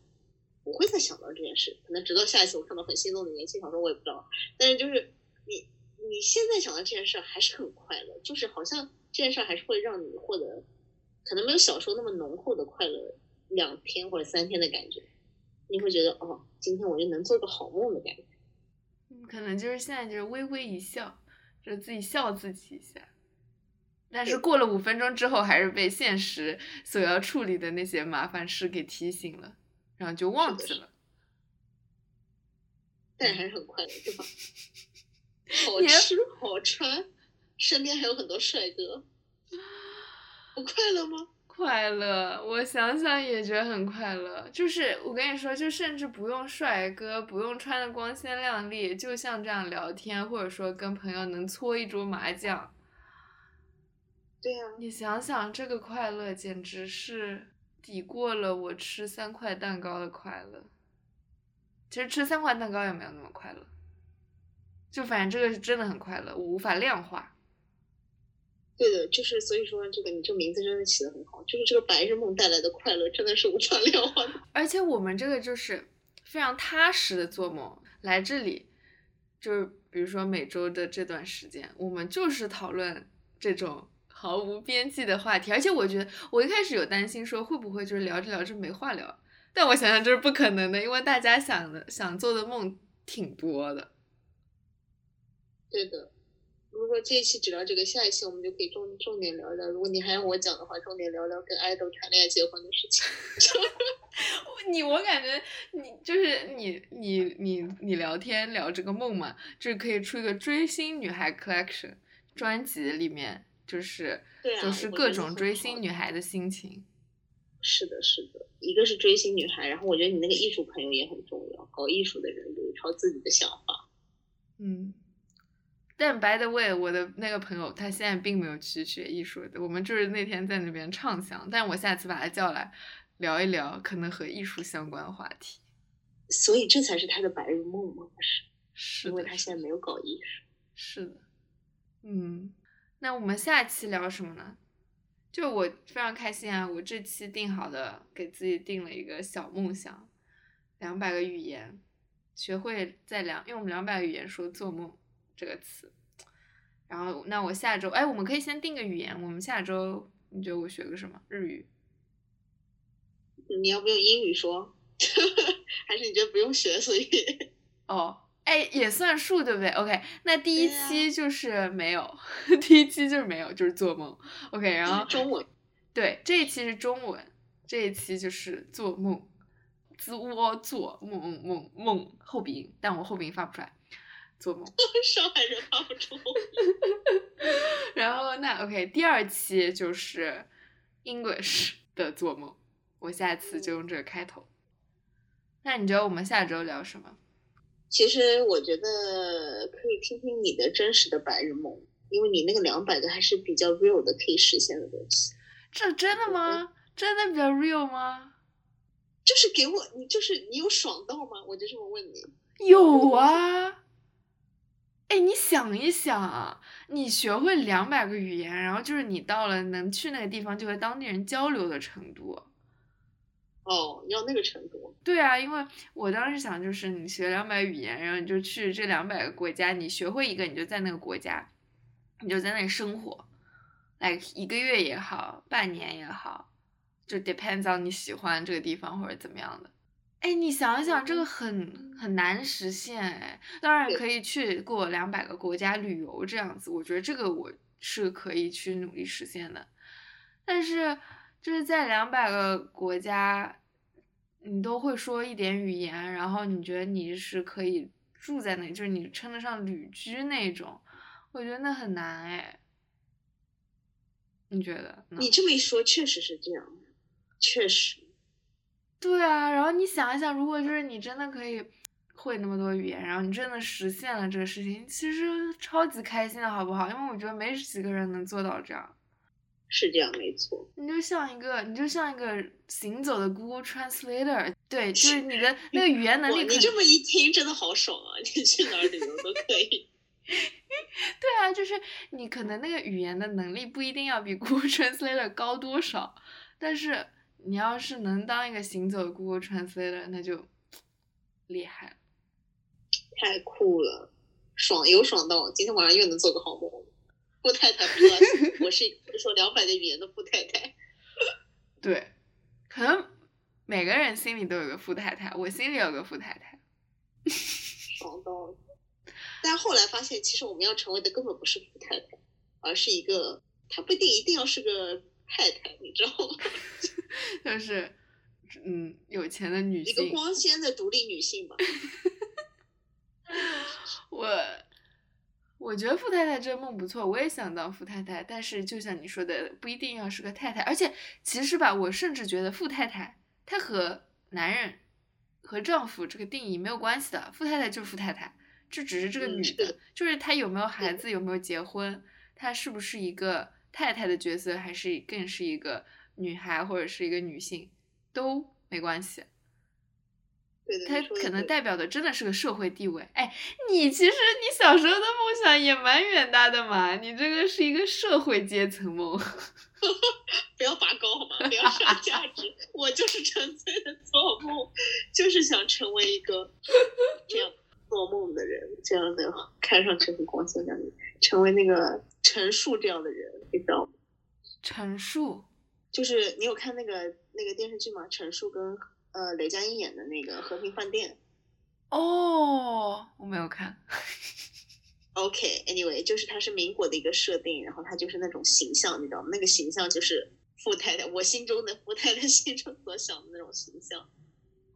不会再想到这件事，可能直到下一次我看到很心动的言情小说，我也不知道。但是就是你你现在想到这件事还是很快乐，就是好像这件事还是会让你获得，可能没有小时候那么浓厚的快乐，两天或者三天的感觉。你会觉得哦，今天我就能做个好梦的感觉。嗯，可能就是现在就是微微一笑，就是自己笑自己一下。但是过了五分钟之后，还是被现实所要处理的那些麻烦事给提醒了。然后就忘记了，但还是很快乐，对吧？好吃好穿，身边还有很多帅哥，不快乐吗？快乐，我想想也觉得很快乐。就是我跟你说，就甚至不用帅哥，不用穿的光鲜亮丽，就像这样聊天，或者说跟朋友能搓一桌麻将，对呀。你想想，这个快乐简直是。抵过了我吃三块蛋糕的快乐。其实吃三块蛋糕也没有那么快乐，就反正这个是真的很快乐，我无法量化。对的，就是所以说这个你这名字真的起的很好，就是这个白日梦带来的快乐真的是无法量化的。而且我们这个就是非常踏实的做梦，来这里就是比如说每周的这段时间，我们就是讨论这种毫无边际的话题。而且我觉得我一开始有担心说会不会就是聊着聊着没话聊，但我想想这是不可能的，因为大家想的想做的梦挺多的。对的。如果说这一期只聊这个，下一期我们就可以重重点聊聊。如果你还让我讲的话，重点聊聊跟爱豆谈恋爱、结婚的事情。你我感觉你就是你你你你聊天聊这个梦嘛，就是可以出一个追星女孩 collection 专辑，里面就是就是各种追星女孩的心情。是的，是的，一个是追星女孩，然后我觉得你那个艺术朋友也很重要，搞艺术的人有一套自己的想法。嗯。但 by the way，我的那个朋友他现在并没有去学艺术的，我们就是那天在那边畅想。但我下次把他叫来聊一聊，可能和艺术相关的话题。所以这才是他的白日梦吗？是，是因为他现在没有搞艺术。是的，嗯，那我们下期聊什么呢？就我非常开心啊！我这期定好的，给自己定了一个小梦想，两百个语言，学会在两用两百个语言说做梦。这个词，然后那我下周哎，我们可以先定个语言。我们下周你觉得我学个什么？日语？你要不用英语说？还是你觉得不用学？所以哦，哎，也算数对不对？OK，那第一期就是没有，第一期就是没有，就是做梦。OK，然后中文对，这一期是中文，这一期就是做梦，自窝做梦梦梦后鼻音，但我后鼻音发不出来。做梦，上海人发不出。然后那 OK，第二期就是 English 的做梦，我下次就用这个开头。那你觉得我们下周聊什么？其实我觉得可以听听你的真实的白日梦，因为你那个两百个还是比较 real 的，可以实现的东西。这真的吗？真的比较 real 吗？就是给我，你就是你有爽到吗？我就这么问你。有啊。哎，你想一想啊，你学会两百个语言，然后就是你到了能去那个地方就和当地人交流的程度。哦，要那个程度？对啊，因为我当时想就是你学两百语言，然后你就去这两百个国家，你学会一个，你就在那个国家，你就在那里生活，like 一个月也好，半年也好，就 depends on 你喜欢这个地方或者怎么样的。哎，你想一想，这个很很难实现哎。当然可以去过两百个国家旅游这样子，我觉得这个我是可以去努力实现的。但是就是在两百个国家，你都会说一点语言，然后你觉得你是可以住在那里，就是你称得上旅居那种，我觉得那很难哎。你觉得？你这么一说，确实是这样，确实。对啊，然后你想一想，如果就是你真的可以会那么多语言，然后你真的实现了这个事情，其实超级开心的好不好？因为我觉得没几个人能做到这样。是这样，没错。你就像一个，你就像一个行走的 Google Translator，对，就是你的 那个语言能力。你这么一听，真的好爽啊！你去哪儿旅游都可以。对啊，就是你可能那个语言的能力不一定要比 Google Translator 高多少，但是。你要是能当一个行走的 Google Translator，那就 厉害了，太酷了，爽有爽到，今天晚上又能做个好梦。富太太我是说两百个语言的富太太。对，可能每个人心里都有个富太太，我心里有个富太太。但后来发现，其实我们要成为的根本不是富太太，而是一个，她不一定一定要是个。太太，你知道吗？就是，嗯，有钱的女性，一个光鲜的独立女性吧。我，我觉得富太太这个梦不错，我也想当富太太。但是就像你说的，不一定要是个太太。而且其实吧，我甚至觉得富太太她和男人和丈夫这个定义没有关系的。富太太就是富太太，这只是这个女的，就是她有没有孩子，有没有结婚，她是不是一个。太太的角色还是更是一个女孩或者是一个女性都没关系。对对，它你说得可能代表的真的是个社会地位。哎，你其实你小时候的梦想也蛮远大的嘛，你这个是一个社会阶层梦。不要拔高好吗？不要上价值，我就是纯粹的做梦，就是想成为一个这样做梦的人，这样的看上去很光鲜亮丽，成为那个陈数这样的人，你知道吗？陈述就是你有看那个那个电视剧吗？陈数跟呃雷佳音演的那个《和平饭店》。哦，我没有看。OK，anyway，、就是它是民国的一个设定，然后他就是那种形象，你知道吗？那个形象就是富太太，我心中的富太太心中所想的那种形象。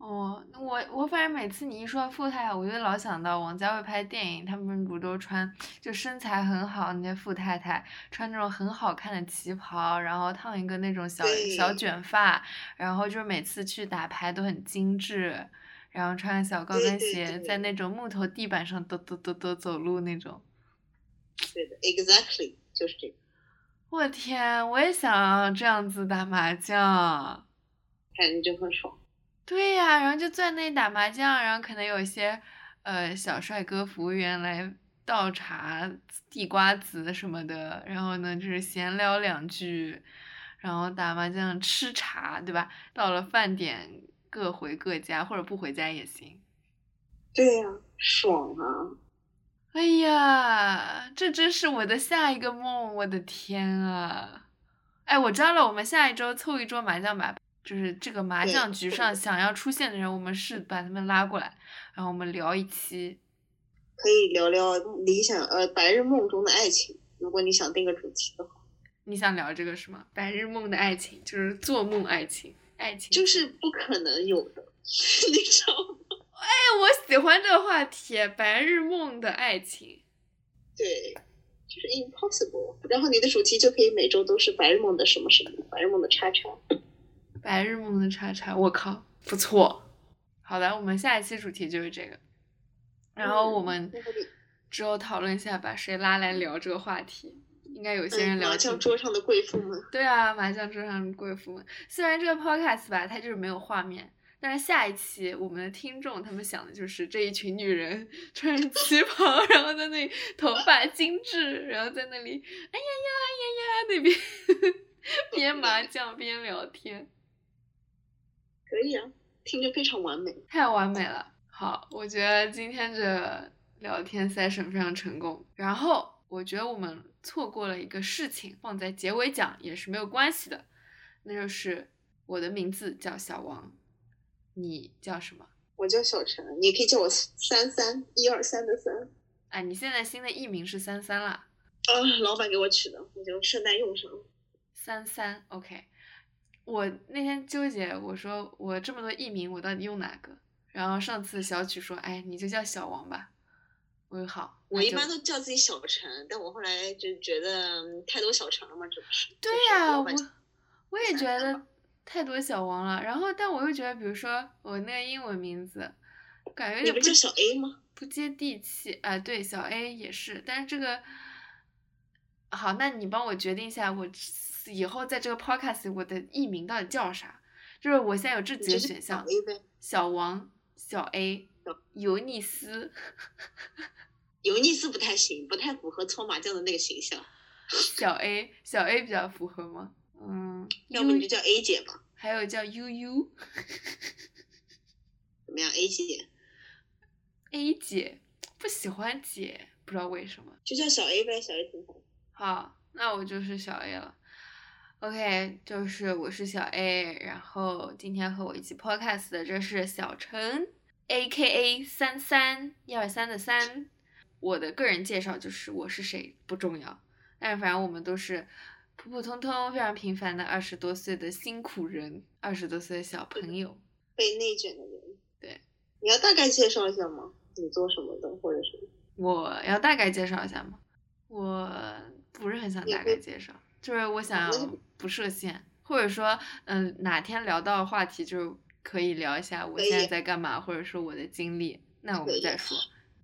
哦，那我我反正每次你一说富太太，我就老想到王家卫拍电影，他们不都穿就身材很好那些富太太，穿那种很好看的旗袍，然后烫一个那种小小卷发，然后就是每次去打牌都很精致，然后穿小高对对跟鞋，在那种木头地板上嘚嘚嘚嘚走路那种。对的，exactly 就是这个，我天，我也想这样子打麻将。感觉就很爽。对呀，然后就坐在那里打麻将，然后可能有一些呃小帅哥服务员来倒茶、地瓜子什么的，然后呢就是闲聊两句，然后打麻将吃茶，对吧？到了饭点各回各家，或者不回家也行。对呀、爽啊！哎呀，这真是我的下一个梦，我的天啊！哎，我知道了，我们下一周凑一桌麻将吧，就是这个麻将局上想要出现的人，我们是把他们拉过来，然后我们聊一期。可以聊聊理想呃白日梦中的爱情，如果你想定个主题的话，你想聊这个是吗？白日梦的爱情，就是做梦爱情，爱情就是不可能有的，你知道吗？哎，我喜欢这个话题，白日梦的爱情。对，就是 impossible。然后你的主题就可以每周都是白日梦的什么什么，白日梦的叉叉。白日梦的叉叉，我靠，不错。好的，我们下一期主题就是这个，然后我们之后讨论一下，把谁拉来聊这个话题。应该有些人嗯，麻聊挺将桌上的贵妇们，对啊，麻将桌上的贵妇们。虽然这个 podcast 吧，它就是没有画面，但是下一期我们的听众他们想的就是这一群女人穿着旗袍，然后在那里头发精致，然后在那里哎呀呀哎呀呀那边 边麻将边聊天，可以啊，听着非常完美。太完美了。好，我觉得今天这聊天 session 非常成功。然后我觉得我们错过了一个事情，放在结尾讲也是没有关系的，那就是我的名字叫小王，你叫什么？我叫小陈，你也可以叫我三三一二三的三。哎，你现在新的艺名是三三啦，啊，老板给我取的，我就顺带用上了。三三，OK。我那天纠结，我说我这么多艺名，我到底用哪个？然后上次小曲说，哎，你就叫小王吧。我说好，我一般都叫自己小陈，但我后来就觉得嗯太多小陈了嘛，这不是？对就是呀、我我也觉得太多小王了。然后，但我又觉得，比如说我那个英文名字，感觉有点不叫小 A 吗？不接地气。啊、对，小 A 也是，但是这个好，那你帮我决定一下，我以后在这个 podcast 我的艺名到底叫啥？就是我现在有这几个选项呗。小王、小 A 小、尤尼斯、尤尼斯不太行，不太符合搓麻将的那个形象。小 A、小 A 比较符合吗？嗯，要不你就叫 A 姐吧，还有叫悠悠。怎么样？A 姐 A 姐不喜欢姐，不知道为什么。就叫小 A 呗，小 A 挺好。好，那我就是小 A 了。OK，就是我是小 A，然后今天和我一起 podcast 的这是小陈，A.K.A 三三一二三的三。我的个人介绍就是我是谁不重要，但是反正我们都是普普通通、非常平凡的二十多岁的辛苦人，二十多岁的小朋友。被内卷的人。对，你要大概介绍一下吗？你做什么的，或者是？我要大概介绍一下吗？我不是很想大概介绍，就是我想要不设限，或者说，嗯，哪天聊到话题，就可以聊一下我现在在干嘛，或者说我的经历，那我们再说。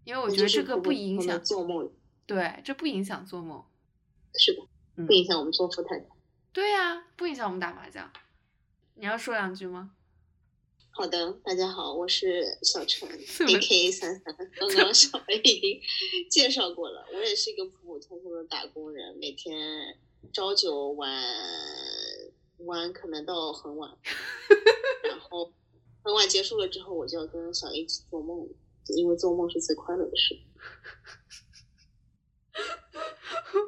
因为我我觉得这个不影影响，做梦。对，这不影响做梦。是的，嗯不影响我们做副太太。对呀、不影响我们打麻将。你要说两句吗？好的，大家好，我是小陈 怎么，A K A 三三。刚刚小 A 已经介绍过了，我也是一个普普通通的打工人，每天朝九晚晚可能到很晚，然后很晚结束了之后，我就要跟小 A 一起做梦，因为做梦是最快乐的事。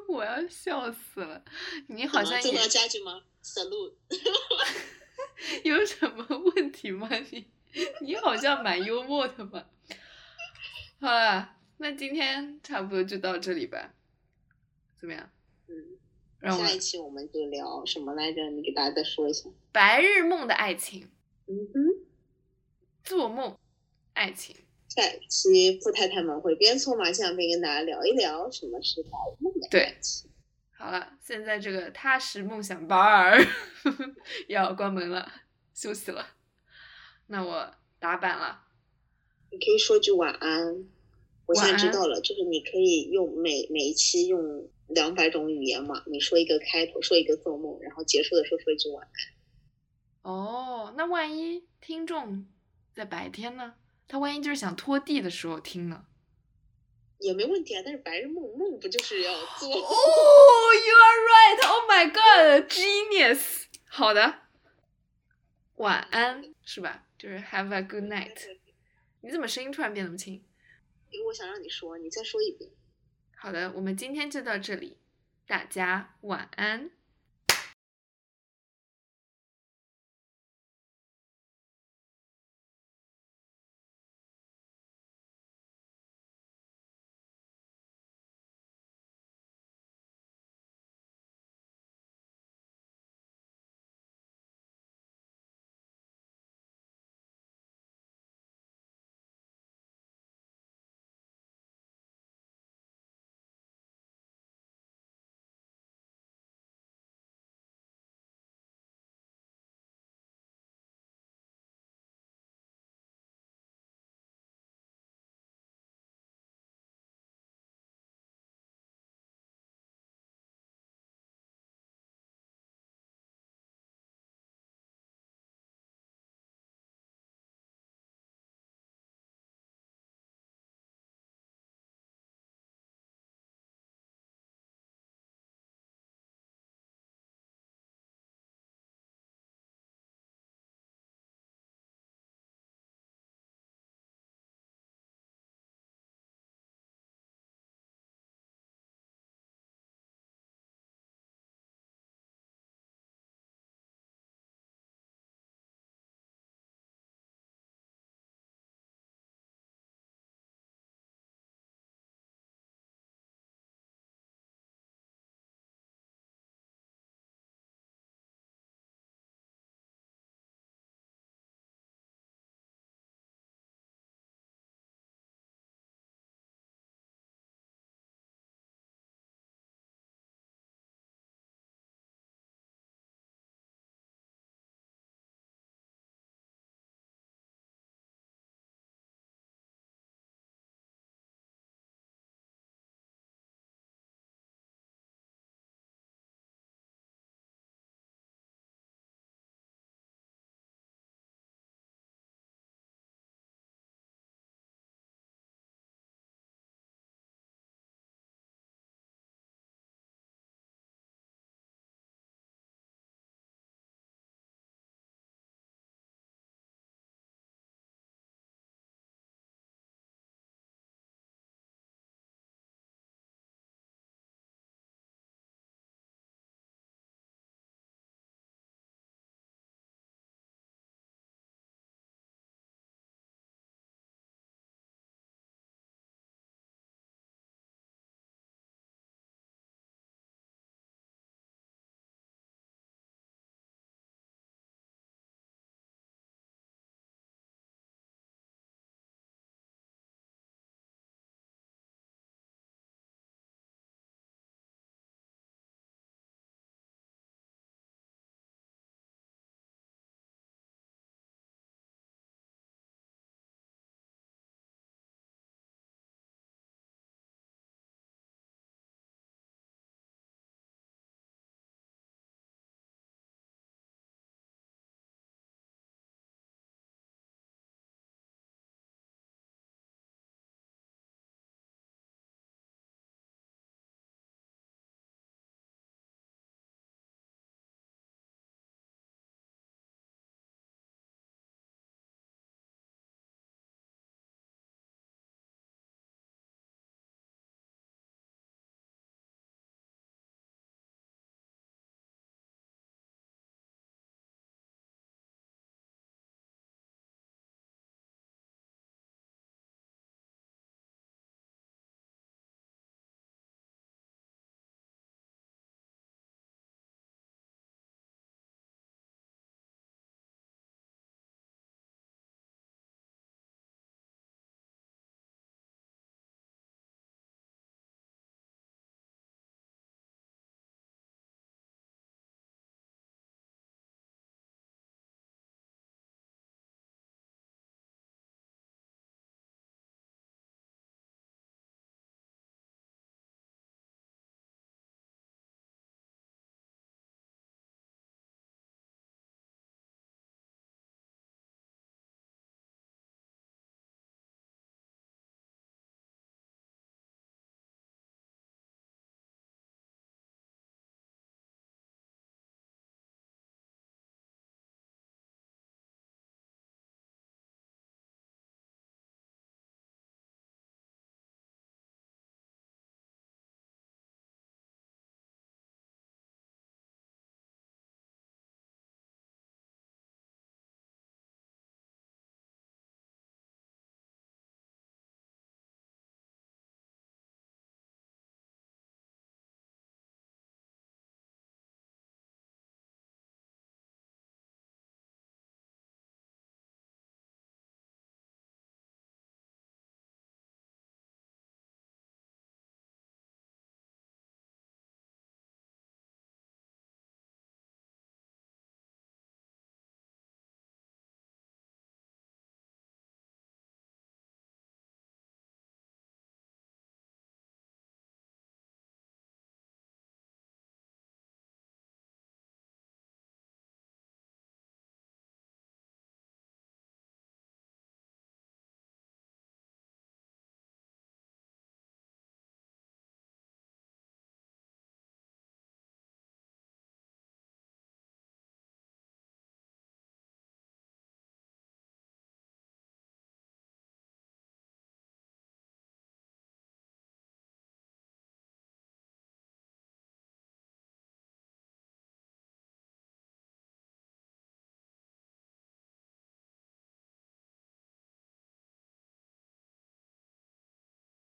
我要笑死了！你好像也要加句吗？Salute。有什么问题吗？你你好像蛮幽默的嘛。好了，那今天差不多就到这里吧，怎么样？嗯，让我下一期我们就聊什么来着？你给大家再说一下。白日梦的爱情，嗯哼。做梦，爱情。下一期富太太们会边搓麻将边跟大家聊一聊什么是白日梦的对爱情。好了，现在这个踏实梦想班儿 要关门了，休息了。那我打板了。你可以说句晚安。我现在知道了，就是你可以用每每一期用两百种语言嘛。你说一个开头，说一个做梦，然后结束的时候说一句晚安。哦，那万一听众在白天呢？他万一就是想拖地的时候听呢？也没问题啊，但是白日梦梦不就是要做？哦、y o u are right. Oh my god, genius. 好的，晚安是吧？就是 have a good night。你怎么声音突然变那么轻？因为我想让你说，你再说一遍。好的，我们今天就到这里，大家晚安。